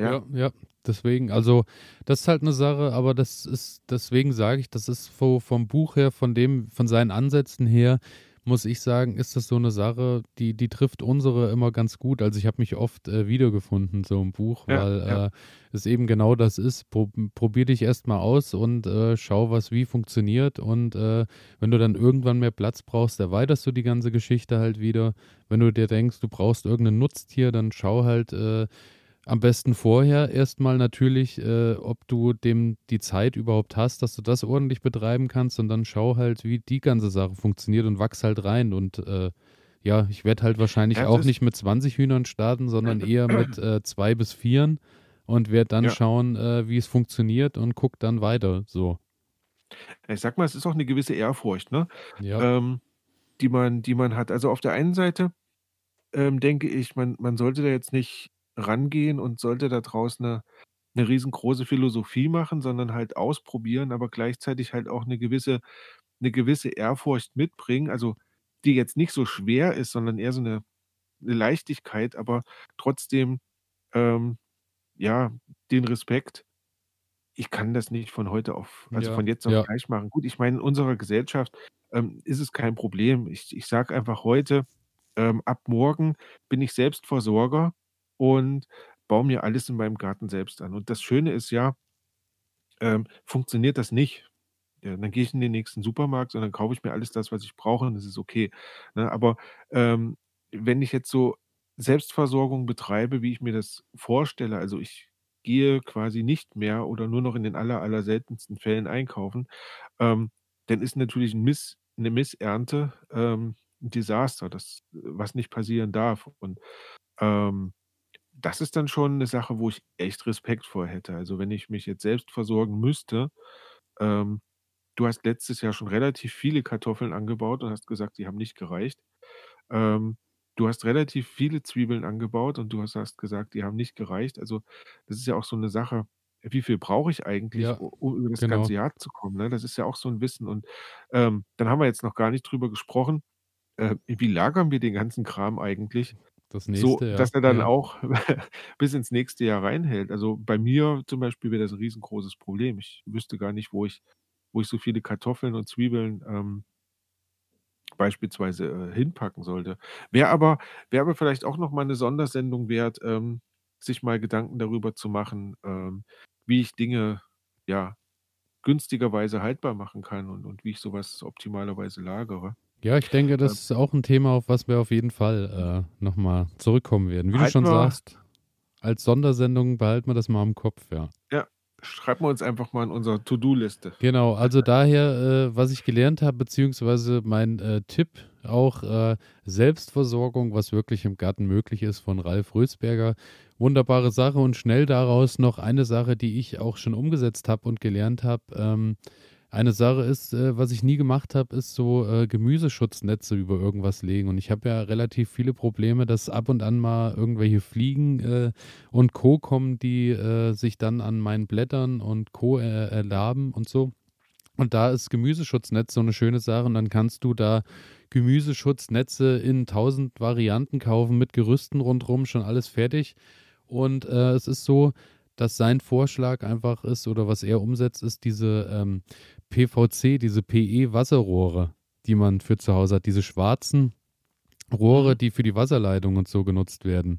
ja. Ja, ja, deswegen, also das ist halt eine Sache, aber das ist, deswegen sage ich, das ist vo vom Buch her, von dem von seinen Ansätzen her, muss ich sagen, ist das so eine Sache, die die trifft unsere immer ganz gut. Also, ich habe mich oft, äh, wiedergefunden so im Buch, Ja, weil, ja. äh, es eben genau das ist. Pro probier dich erst mal aus und, äh, schau, was wie funktioniert und, äh, wenn du dann irgendwann mehr Platz brauchst, erweiterst du die ganze Geschichte halt wieder. Wenn du dir denkst, du brauchst irgend 'nen Nutztier, dann schau halt, äh am besten vorher erstmal natürlich, äh, ob du dem die Zeit überhaupt hast, dass du das ordentlich betreiben kannst und dann schau halt, wie die ganze Sache funktioniert und wachs halt rein. Und äh, ja, ich werde halt wahrscheinlich ja, auch nicht mit 20 Hühnern starten, sondern eher mit äh, zwei bis vieren und werde dann ja. schauen, äh, wie es funktioniert und guck dann weiter. So. Ich sag mal, es ist auch eine gewisse Ehrfurcht, ne? Ja. Ähm, die man, die man hat. Also auf der einen Seite ähm, denke ich, man, man sollte da jetzt nicht rangehen und sollte da draußen eine 'ne riesengroße Philosophie machen, sondern halt ausprobieren, aber gleichzeitig halt auch eine gewisse 'ne gewisse Ehrfurcht mitbringen, also, die jetzt nicht so schwer ist, sondern eher so eine 'ne Leichtigkeit, aber trotzdem, ähm, ja, den Respekt ich kann das nicht von heute auf also, Ja, von jetzt auf ja. gleich machen. Gut, ich meine, in unserer Gesellschaft, ähm, ist es kein Problem. Ich ich sage einfach heute, ähm, ab morgen bin ich Selbstversorger und baue mir alles in meinem Garten selbst an. Und das Schöne ist ja ähm, funktioniert das nicht, ja, dann gehe ich in den nächsten Supermarkt und dann kaufe ich mir alles das, was ich brauche und das ist okay, ne? Aber, ähm, wenn ich jetzt so Selbstversorgung betreibe, wie ich mir das vorstelle, also ich gehe quasi nicht mehr oder nur noch in den aller aller seltensten Fällen einkaufen, ähm, dann ist natürlich 'n Miss 'ne Missernte, ähm, 'n Desaster, das was nicht passieren darf. Und, ähm das ist dann schon eine Sache, wo ich echt Respekt vor hätte. Also, wenn ich mich jetzt selbst versorgen müsste ähm, du hast letztes Jahr schon relativ viele Kartoffeln angebaut und hast gesagt, die haben nicht gereicht. Ähm, du hast relativ viele Zwiebeln angebaut und du hast hast gesagt, die haben nicht gereicht. Also, das ist ja auch so eine Sache, wie viel brauche ich eigentlich, Ja, um über das genau. ganze Jahr zu kommen, ne? Das ist ja auch so ein Wissen und, ähm, dann haben wir jetzt noch gar nicht drüber gesprochen, äh, wie lagern wir den ganzen Kram eigentlich? Das So, nächste, ja. dass er dann Ja. auch bis ins nächste Jahr reinhält. Also, bei mir zum Beispiel wäre das 'n riesengroßes Problem. Ich wüsste gar nicht, wo ich wo ich so viele Kartoffeln und Zwiebeln, ähm beispielsweise, äh, hinpacken sollte. Wäre aber wäre aber vielleicht auch noch mal 'ne Sondersendung wert, ähm, sich mal Gedanken darüber zu machen, ähm, wie ich Dinge, ja, günstigerweise haltbar machen kann und und wie ich so was optimalerweise lagere. Ja, ich denke, das Ähm ist auch 'n Thema, auf was wir auf jeden Fall, äh, noch mal zurückkommen werden. Wie du Halten schon wir sagst, als Sondersendung behalten wir das mal im Kopf, ja. Ja, schreiben wir uns einfach mal in unsere To-do-Liste. Genau, also daher, äh, was ich gelernt habe, beziehungsweise mein, äh, Tipp auch, äh, Selbstversorgung, was wirklich im Garten möglich ist, von Ralf Rösberger. Wunderbare Sache und schnell daraus noch eine Sache, die ich auch schon umgesetzt habe und gelernt habe. Ähm, eine Sache ist, äh, was ich nie gemacht habe, ist so, äh, Gemüseschutznetze über irgendwas legen und ich habe ja relativ viele Probleme, dass ab und an mal irgendwelche Fliegen, äh, und Co. kommen, die, äh, sich dann an meinen Blättern und Co. erlaben und so. Und da ist Gemüseschutznetz so 'ne schöne Sache und dann kannst du da Gemüseschutznetze in 1.000 Varianten kaufen mit Gerüsten rundrum, schon alles fertig. Und, äh, es ist so, dass sein Vorschlag einfach ist oder was er umsetzt, ist diese, ähm, PVC, diese PE-Wasserrohre, die man für zu Hause hat, diese schwarzen Rohre, Mhm. die für die Wasserleitung und so genutzt werden.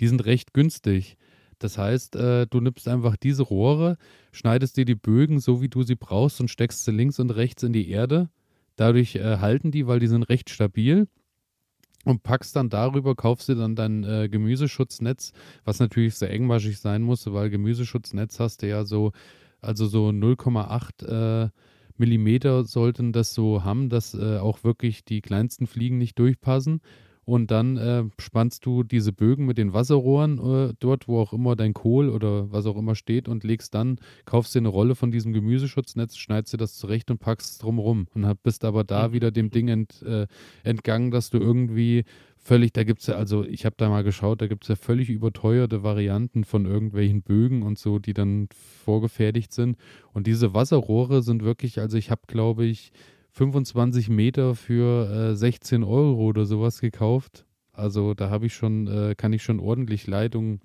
Die sind recht günstig. Das heißt, äh, du nimmst einfach diese Rohre, schneidest dir die Bögen so, wie du sie brauchst und steckst sie links und rechts in die Erde. Dadurch, äh, halten die, weil die sind recht stabil und packst dann darüber kaufst dir dann dein, äh, Gemüseschutznetz, was natürlich sehr engmaschig sein muss, weil Gemüseschutznetz hast du ja so also so 0,8, äh, Millimeter sollten das so haben, dass, äh, auch wirklich die kleinsten Fliegen nicht durchpassen. Und dann, äh, spannst du diese Bögen mit den Wasserrohren, äh, dort, wo auch immer dein Kohl oder was auch immer steht und legst dann kaufst dir 'ne Rolle von diesem Gemüseschutznetz, schneidest dir das zurecht und packst es drum rum und hab bist aber da Mhm. wieder dem Ding ent äh, entgangen, dass du irgendwie völlig da gibt's ja also, ich habe da mal geschaut, da gibt's ja völlig überteuerte Varianten von irgendwelchen Bögen und so, die dann vorgefertigt sind. Und diese Wasserrohre sind wirklich also, ich habe, glaube ich, 25 Meter für, äh, 16 € oder so was gekauft. Also, da habe ich schon äh, kann ich schon ordentlich Leitung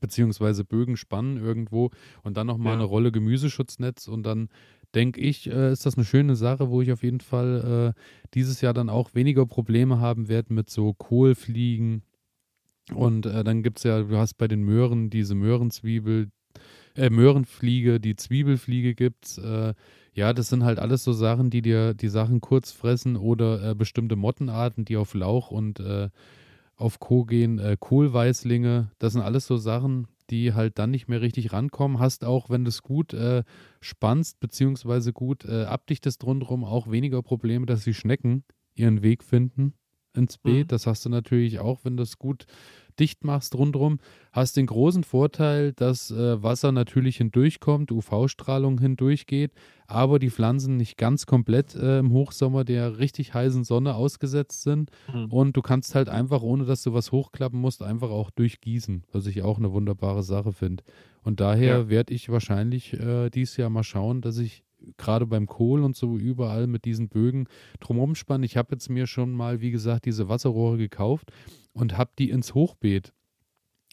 beziehungsweise Bögen spannen irgendwo und dann noch mal 'ne Ja. Rolle Gemüseschutznetz und dann denke ich, äh, ist das 'ne schöne Sache, wo ich auf jeden Fall, äh, dieses Jahr dann auch weniger Probleme haben werde mit so Kohlfliegen. Und, äh, dann gibt's ja du hast bei den Möhren diese Möhrenzwiebel äh, Möhrenfliege, die Zwiebelfliege gibt's. Äh, ja, das sind halt alles so Sachen, die dir die Sachen kurz fressen oder, äh, bestimmte Mottenarten, die auf Lauch und, äh, auf Co gehen, äh, Kohlweißlinge, das sind alles so Sachen, die halt dann nicht mehr richtig rankommen. Hast auch, wenn du es gut äh, spannst, beziehungsweise gut äh, abdichtest rundherum, auch weniger Probleme, dass die Schnecken ihren Weg finden ins Beet. Mhm. Das hast du natürlich auch, wenn du es gut dicht machst rundherum, hast den großen Vorteil, dass äh, Wasser natürlich hindurchkommt, UV-Strahlung hindurchgeht, aber die Pflanzen nicht ganz komplett äh, im Hochsommer der richtig heißen Sonne ausgesetzt sind. Mhm. Und du kannst halt einfach, ohne dass du was hochklappen musst, einfach auch durchgießen, was ich auch eine wunderbare Sache finde. Und daher ja. werde ich wahrscheinlich äh, dieses Jahr mal schauen, dass ich gerade beim Kohl und so überall mit diesen Bögen drumherum spannen. Ich habe jetzt mir schon mal, wie gesagt, diese Wasserrohre gekauft und habe die ins Hochbeet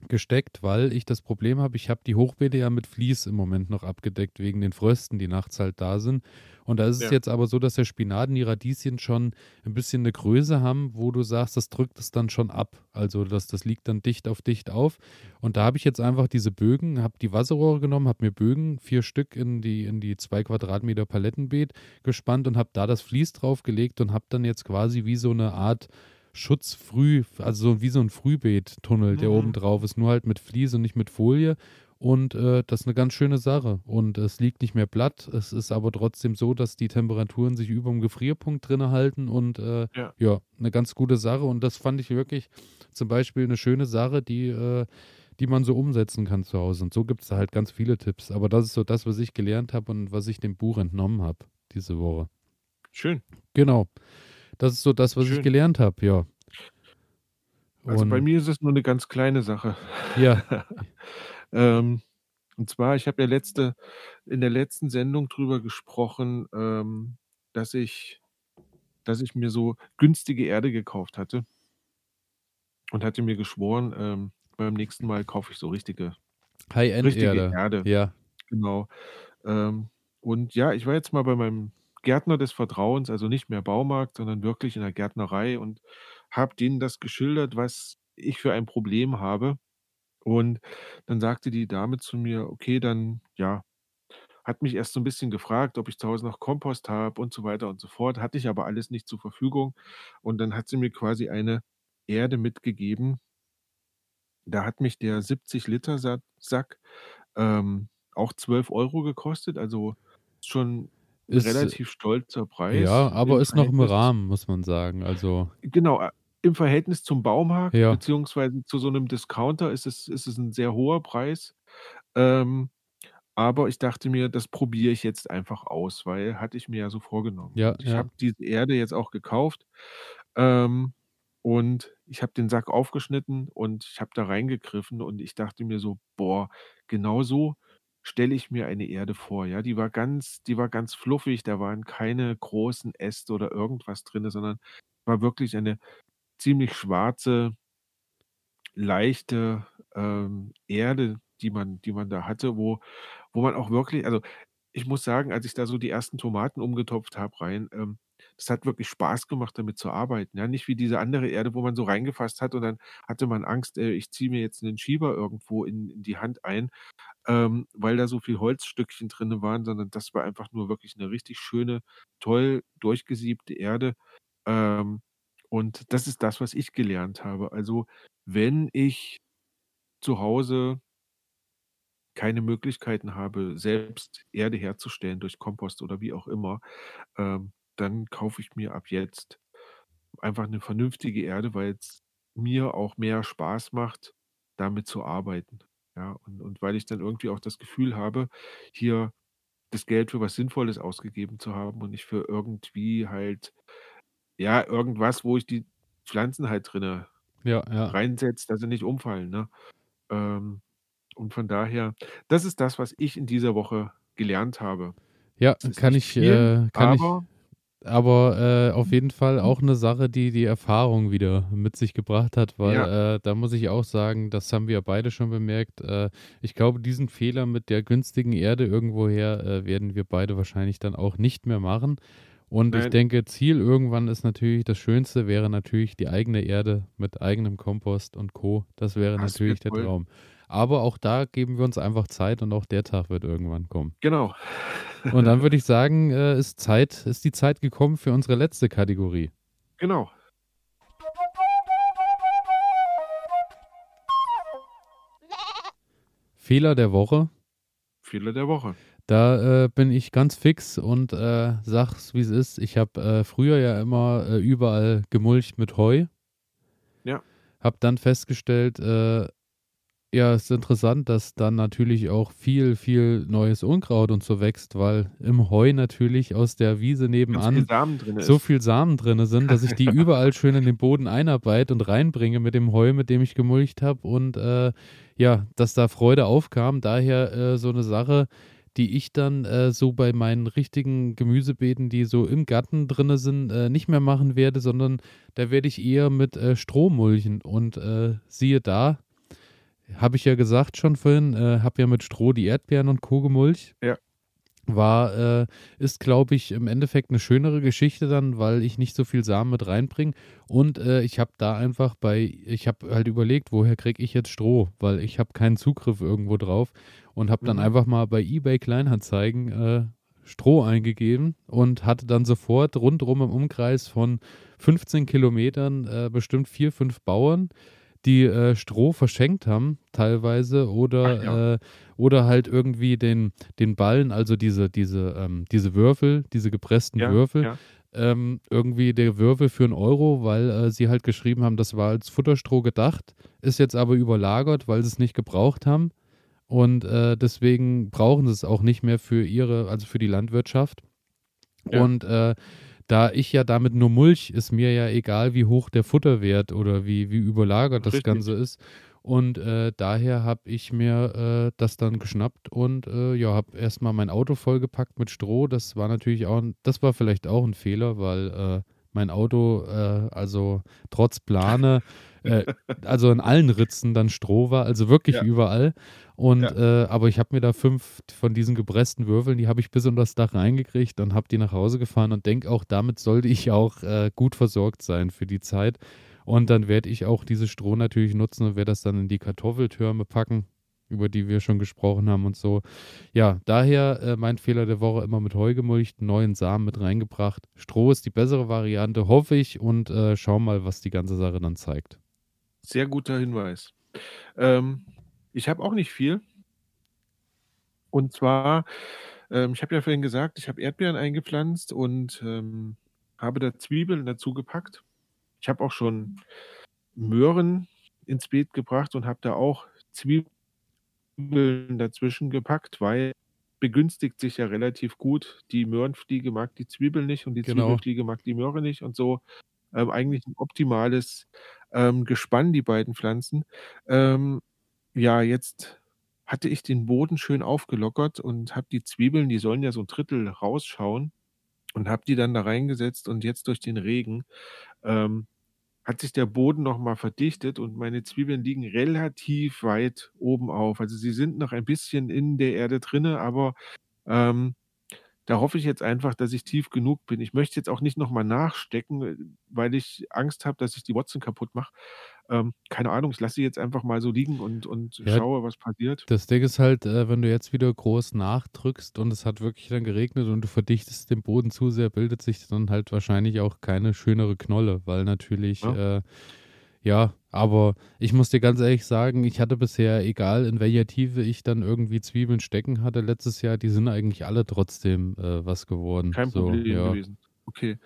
gesteckt, weil ich das Problem habe, ich habe die Hochbeete ja mit Vlies im Moment noch abgedeckt, wegen den Frösten, die nachts halt da sind. Und da ist ja. es jetzt aber so, dass der Spinat und die Radieschen schon ein bisschen eine Größe haben, wo du sagst, das drückt es dann schon ab. Also das, das liegt dann dicht auf dicht auf. Und da habe ich jetzt einfach diese Bögen, habe die Wasserrohre genommen, habe mir Bögen, vier Stück in die, in die zwei Quadratmeter Palettenbeet gespannt und habe da das Vlies draufgelegt und habe dann jetzt quasi wie so eine Art Schutzfrüh, also wie so ein Frühbeettunnel, der mhm. oben drauf ist, nur halt mit Fliese und nicht mit Folie. Und äh, das ist eine ganz schöne Sache. Und es liegt nicht mehr platt. Es ist aber trotzdem so, dass die Temperaturen sich über dem Gefrierpunkt drin halten. Und äh, ja. ja. eine ganz gute Sache. Und das fand ich wirklich zum Beispiel eine schöne Sache, die, äh, die man so umsetzen kann zu Hause. Und so gibt es da halt ganz viele Tipps. Aber das ist so das, was ich gelernt habe und was ich dem Buch entnommen habe diese Woche. Schön. Genau. Das ist so das, was Schön. ich gelernt habe, ja. Also bei mir ist es nur eine ganz kleine Sache. Ja. ähm, und zwar, ich habe ja letzte, in der letzten Sendung drüber gesprochen, ähm, dass ich, dass ich mir so günstige Erde gekauft hatte und hatte mir geschworen, ähm, beim nächsten Mal kaufe ich so richtige, High-End-Erde. Erde. Ja. Genau. Ähm, und ja, ich war jetzt mal bei meinem Gärtner des Vertrauens, also nicht mehr Baumarkt, sondern wirklich in der Gärtnerei und habe denen das geschildert, was ich für ein Problem habe. Und dann sagte die Dame zu mir, okay, dann ja, hat mich erst so ein bisschen gefragt, ob ich zu Hause noch Kompost habe und so weiter und so fort. Hatte ich aber alles nicht zur Verfügung. Und dann hat sie mir quasi eine Erde mitgegeben. Da hat mich der 70 Liter Sack ähm, auch 12 Euro gekostet. Also schon ist relativ stolzer Preis. Ja, aber ist noch im Rahmen, muss man sagen. Also genau, äh, im Verhältnis zum Baumarkt ja. beziehungsweise zu so einem Discounter ist es, ist es ein sehr hoher Preis. Ähm, aber ich dachte mir, das probiere ich jetzt einfach aus, weil hatte ich mir ja so vorgenommen. Ja, ich ja. habe diese Erde jetzt auch gekauft ähm, und ich habe den Sack aufgeschnitten und ich habe da reingegriffen und ich dachte mir so, boah, genau so stelle ich mir eine Erde vor, ja. Die war ganz die war ganz fluffig, da waren keine großen Äste oder irgendwas drin, sondern war wirklich eine ziemlich schwarze, leichte, ähm, Erde, die man die man da hatte, wo wo man auch wirklich also, ich muss sagen, als ich da so die ersten Tomaten umgetopft habe rein, ähm, das hat wirklich Spaß gemacht, damit zu arbeiten, ja. Nicht wie diese andere Erde, wo man so reingefasst hat und dann hatte man Angst, äh, ich ziehe mir jetzt einen Schieber irgendwo in in die Hand ein ähm, weil da so viel Holzstückchen drin waren, sondern das war einfach nur wirklich eine richtig schöne, toll durchgesiebte Erde. Ähm, und das ist das, was ich gelernt habe. Also, wenn ich zu Hause keine Möglichkeiten habe, selbst Erde herzustellen durch Kompost oder wie auch immer, ähm, dann kaufe ich mir ab jetzt einfach eine vernünftige Erde, weil es mir auch mehr Spaß macht, damit zu arbeiten. Ja, und und weil ich dann irgendwie auch das Gefühl habe, hier das Geld für was Sinnvolles ausgegeben zu haben und nicht für irgendwie halt ja, irgendwas, wo ich die Pflanzen halt drinne Ja, ja. reinsetze, dass sie nicht umfallen, ne? Ähm, und von daher, das ist das, was ich in dieser Woche gelernt habe. Ja, kann ich, viel, äh, kann ich aber äh, auf jeden Fall auch eine Sache, die die Erfahrung wieder mit sich gebracht hat, weil ja. äh, da muss ich auch sagen, das haben wir beide schon bemerkt. Äh, ich glaube, diesen Fehler mit der günstigen Erde irgendwoher äh, werden wir beide wahrscheinlich dann auch nicht mehr machen. Und Nein. ich denke, Ziel irgendwann ist natürlich, das Schönste wäre natürlich die eigene Erde mit eigenem Kompost und Co. Das wäre das natürlich der Traum. Aber auch da geben wir uns einfach Zeit und auch der Tag wird irgendwann kommen. Genau. und dann würde ich sagen, äh, ist Zeit, ist die Zeit gekommen für unsere letzte Kategorie. Genau. Fehler der Woche. Fehler der Woche. Da äh, bin ich ganz fix und äh, sag's, wie es ist. Ich habe äh, früher ja immer äh, überall gemulcht mit Heu. Ja. Hab dann festgestellt, äh, ja, es ist interessant, dass dann natürlich auch viel, viel neues Unkraut und so wächst, weil im Heu natürlich aus der Wiese nebenan viel so viel Samen drin sind, dass ich die überall schön in den Boden einarbeite und reinbringe mit dem Heu, mit dem ich gemulcht habe und äh, ja, dass da Freude aufkam. Daher äh, so eine Sache, die ich dann äh, so bei meinen richtigen Gemüsebeeten, die so im Garten drin sind, äh, nicht mehr machen werde, sondern da werde ich eher mit äh, Stroh mulchen. Und äh, siehe da, habe ich ja gesagt schon vorhin, äh, habe ja mit Stroh die Erdbeeren und Co. gemulcht. Ja. War, äh, ist, glaube ich, im Endeffekt eine schönere Geschichte dann, weil ich nicht so viel Samen mit reinbringe. Und äh, ich habe da einfach bei, ich habe halt überlegt, woher kriege ich jetzt Stroh, weil ich habe keinen Zugriff irgendwo drauf und habe dann mhm. einfach mal bei eBay Kleinanzeigen äh, Stroh eingegeben und hatte dann sofort rundherum im Umkreis von 15 Kilometern äh, bestimmt vier, fünf Bauern, die äh, Stroh verschenkt haben, teilweise, oder, ja. äh, oder halt irgendwie den, den Ballen, also diese, diese, ähm, diese Würfel, diese gepressten ja, Würfel, ja. Ähm, irgendwie der Würfel für einen Euro, weil äh, sie halt geschrieben haben, das war als Futterstroh gedacht, ist jetzt aber überlagert, weil sie es nicht gebraucht haben. Und äh, deswegen brauchen sie es auch nicht mehr für ihre, also für die Landwirtschaft. Und äh, da ich ja damit nur mulch, ist mir ja egal, wie hoch der Futterwert oder wie, wie überlagert das Richtig. Ganze ist. Und äh, daher habe ich mir äh, das dann geschnappt und äh, ja, habe erstmal mein Auto vollgepackt mit Stroh. Das war natürlich auch, das war vielleicht auch ein Fehler, weil äh, mein Auto, äh, also trotz Plane, äh, also in allen Ritzen dann Stroh war, also wirklich ja. überall. Und ja. äh, aber ich habe mir da fünf von diesen gepressten Würfeln, die habe ich bis unter das Dach reingekriegt und habe die nach Hause gefahren und denke auch, damit sollte ich auch äh, gut versorgt sein für die Zeit. Und dann werde ich auch dieses Stroh natürlich nutzen und werde das dann in die Kartoffeltürme packen, über die wir schon gesprochen haben und so. Ja, daher äh, mein Fehler der Woche immer mit Heu gemulcht, neuen Samen mit reingebracht. Stroh ist die bessere Variante, hoffe ich, und äh, schau mal, was die ganze Sache dann zeigt. Sehr guter Hinweis. Ähm, ich habe auch nicht viel. Und zwar, ähm, ich habe ja vorhin gesagt, ich habe Erdbeeren eingepflanzt und ähm, habe da Zwiebeln dazu gepackt. Ich habe auch schon Möhren ins Beet gebracht und habe da auch Zwiebeln dazwischen gepackt, weil begünstigt sich ja relativ gut. Die Möhrenfliege mag die Zwiebel nicht und die genau. Zwiebelfliege mag die Möhre nicht und so ähm, eigentlich ein optimales ähm, Gespann, die beiden Pflanzen. Ähm, ja, jetzt hatte ich den Boden schön aufgelockert und habe die Zwiebeln, die sollen ja so ein Drittel rausschauen und habe die dann da reingesetzt und jetzt durch den Regen ähm, hat sich der Boden nochmal verdichtet und meine Zwiebeln liegen relativ weit oben auf. Also sie sind noch ein bisschen in der Erde drinne, aber ähm, da hoffe ich jetzt einfach, dass ich tief genug bin. Ich möchte jetzt auch nicht nochmal nachstecken, äh, weil ich Angst habe, dass ich die Watson kaputt mache. Ähm, keine Ahnung, ich lasse sie jetzt einfach mal so liegen und, und ja, schaue, was passiert. Das Ding ist halt, äh, wenn du jetzt wieder groß nachdrückst und es hat wirklich dann geregnet und du verdichtest den Boden zu sehr, bildet sich dann halt wahrscheinlich auch keine schönere Knolle, weil natürlich ja. Äh, ja, aber ich muss dir ganz ehrlich sagen, ich hatte bisher, egal in welcher Tiefe ich dann irgendwie Zwiebeln stecken hatte letztes Jahr, die sind eigentlich alle trotzdem äh, was geworden. Kein so, Problem ja. gewesen. Okay.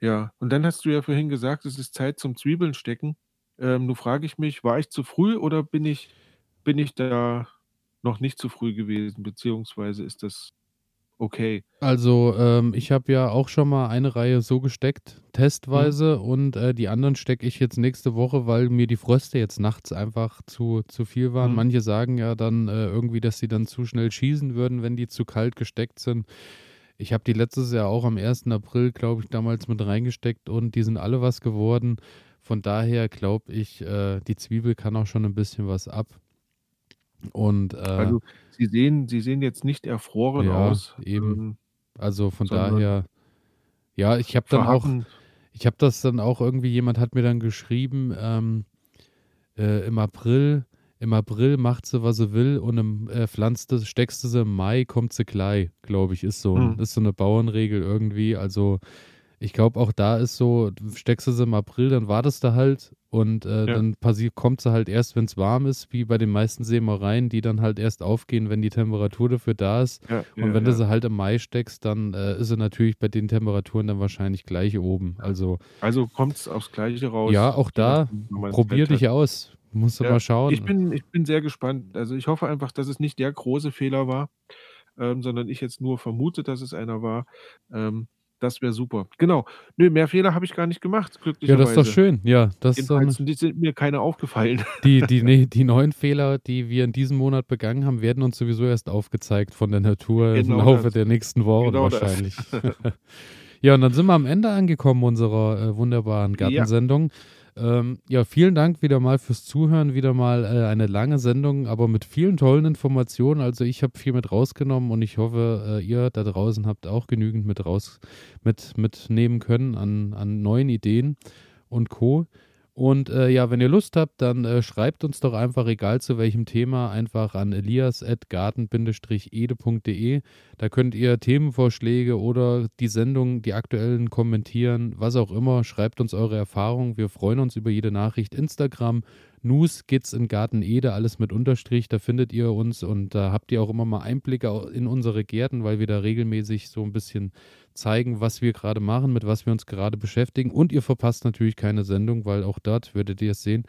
Ja, und dann hast du ja vorhin gesagt, es ist Zeit zum Zwiebeln stecken. Ähm, nun frage ich mich, war ich zu früh oder bin ich, bin ich da noch nicht zu früh gewesen, beziehungsweise ist das Okay. Also, ähm, ich habe ja auch schon mal eine Reihe so gesteckt, testweise, mhm. und äh, die anderen stecke ich jetzt nächste Woche, weil mir die Fröste jetzt nachts einfach zu, zu viel waren. Mhm. Manche sagen ja dann äh, irgendwie, dass sie dann zu schnell schießen würden, wenn die zu kalt gesteckt sind. Ich habe die letztes Jahr auch am 1. April, glaube ich, damals mit reingesteckt und die sind alle was geworden. Von daher glaube ich, äh, die Zwiebel kann auch schon ein bisschen was ab. Und, äh, also sie sehen, sie sehen jetzt nicht erfroren ja, aus. Eben. Ähm, also von daher, ja, ich habe dann auch, ich habe das dann auch irgendwie, jemand hat mir dann geschrieben, ähm, äh, im April, im April macht sie, was sie will und im, äh, pflanzt das, steckst du sie im Mai, kommt sie gleich, glaube ich, ist so, hm. ist so eine Bauernregel irgendwie. Also ich glaube auch da ist so, steckst du sie im April, dann wartest du halt Und äh, ja. dann kommt sie halt erst, wenn es warm ist, wie bei den meisten Sämereien, die dann halt erst aufgehen, wenn die Temperatur dafür da ist. Ja, und wenn du sie halt im Mai steckst, dann äh, ist sie natürlich bei den Temperaturen dann wahrscheinlich gleich oben. Also, also kommt es aufs Gleiche raus. Ja, auch da, probier dich aus. Musst du mal schauen. Ich bin, ich bin sehr gespannt. Also ich hoffe einfach, dass es nicht der große Fehler war, ähm, sondern ich jetzt nur vermute, dass es einer war. Ähm, das wäre super. Genau. Nö, mehr Fehler habe ich gar nicht gemacht, Ja, das ist doch schön. Ja, das Jedenfalls die sind mir keine aufgefallen. die, die, nee, die neuen Fehler, die wir in diesem Monat begangen haben, werden uns sowieso erst aufgezeigt von der Natur im Genau Laufe das. der nächsten Wochen Genau wahrscheinlich. Ja, und dann sind wir am Ende angekommen unserer äh, wunderbaren Ja. Ähm, ja, vielen Dank wieder mal fürs Zuhören. Wieder mal äh, eine lange Sendung, aber mit vielen tollen Informationen. Also ich habe viel mit rausgenommen und ich hoffe, äh, ihr da draußen habt auch genügend mit raus mit, mitnehmen können an, an neuen Ideen und Co. Und äh, ja, wenn ihr Lust habt, dann äh, schreibt uns doch einfach, egal zu welchem Thema, einfach an elias.garten-ede.de. Da könnt ihr Themenvorschläge oder die Sendung, die aktuellen kommentieren, was auch immer. Schreibt uns eure Erfahrungen. Wir freuen uns über jede Nachricht. Instagram, News geht's in Garten Ede, alles mit Unterstrich, da findet ihr uns und da habt ihr auch immer mal Einblicke in unsere Gärten, weil wir da regelmäßig so ein bisschen zeigen, was wir gerade machen, mit was wir uns gerade beschäftigen. Und ihr verpasst natürlich keine Sendung, weil auch dort werdet ihr es sehen,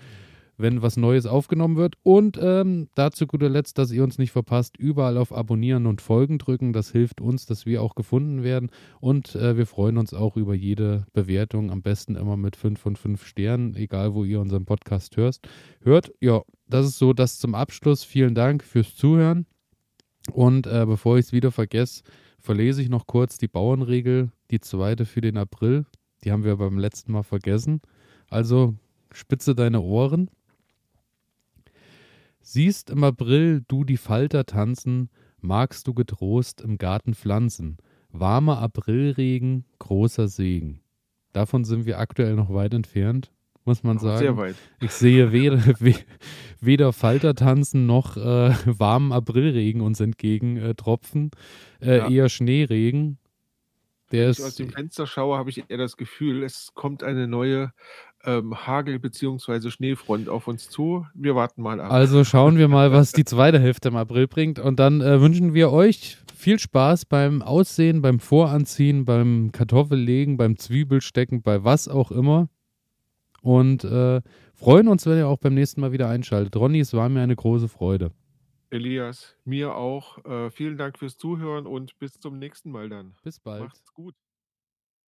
wenn was Neues aufgenommen wird. Und ähm, dazu guter Letzt, dass ihr uns nicht verpasst, überall auf Abonnieren und Folgen drücken. Das hilft uns, dass wir auch gefunden werden. Und äh, wir freuen uns auch über jede Bewertung, am besten immer mit 5 von 5 Sternen, egal wo ihr unseren Podcast hörst. Hört, ja, das ist so das zum Abschluss. Vielen Dank fürs Zuhören. Und äh, bevor ich es wieder vergesse, verlese ich noch kurz die Bauernregel, die zweite für den April. Die haben wir beim letzten Mal vergessen. Also spitze deine Ohren. Siehst im April du die Falter tanzen, magst du getrost im Garten pflanzen. Warmer Aprilregen, großer Segen. Davon sind wir aktuell noch weit entfernt muss man sagen. Sehr weit. Ich sehe weder, weder Faltertanzen noch äh, warmen Aprilregen uns entgegen äh, tropfen, äh, ja. eher Schneeregen. Der ich aus dem Fenster schaue, habe ich eher das Gefühl, es kommt eine neue ähm, Hagel- bzw. Schneefront auf uns zu. Wir warten mal ab. Also schauen wir mal, was die zweite Hälfte im April bringt. Und dann äh, wünschen wir euch viel Spaß beim Aussehen, beim Voranziehen, beim Kartoffellegen, beim Zwiebelstecken, bei was auch immer und äh, freuen uns, wenn ihr auch beim nächsten Mal wieder einschaltet. Ronny, es war mir eine große Freude. Elias, mir auch. Äh, vielen Dank fürs Zuhören und bis zum nächsten Mal dann. Bis bald. Macht's gut.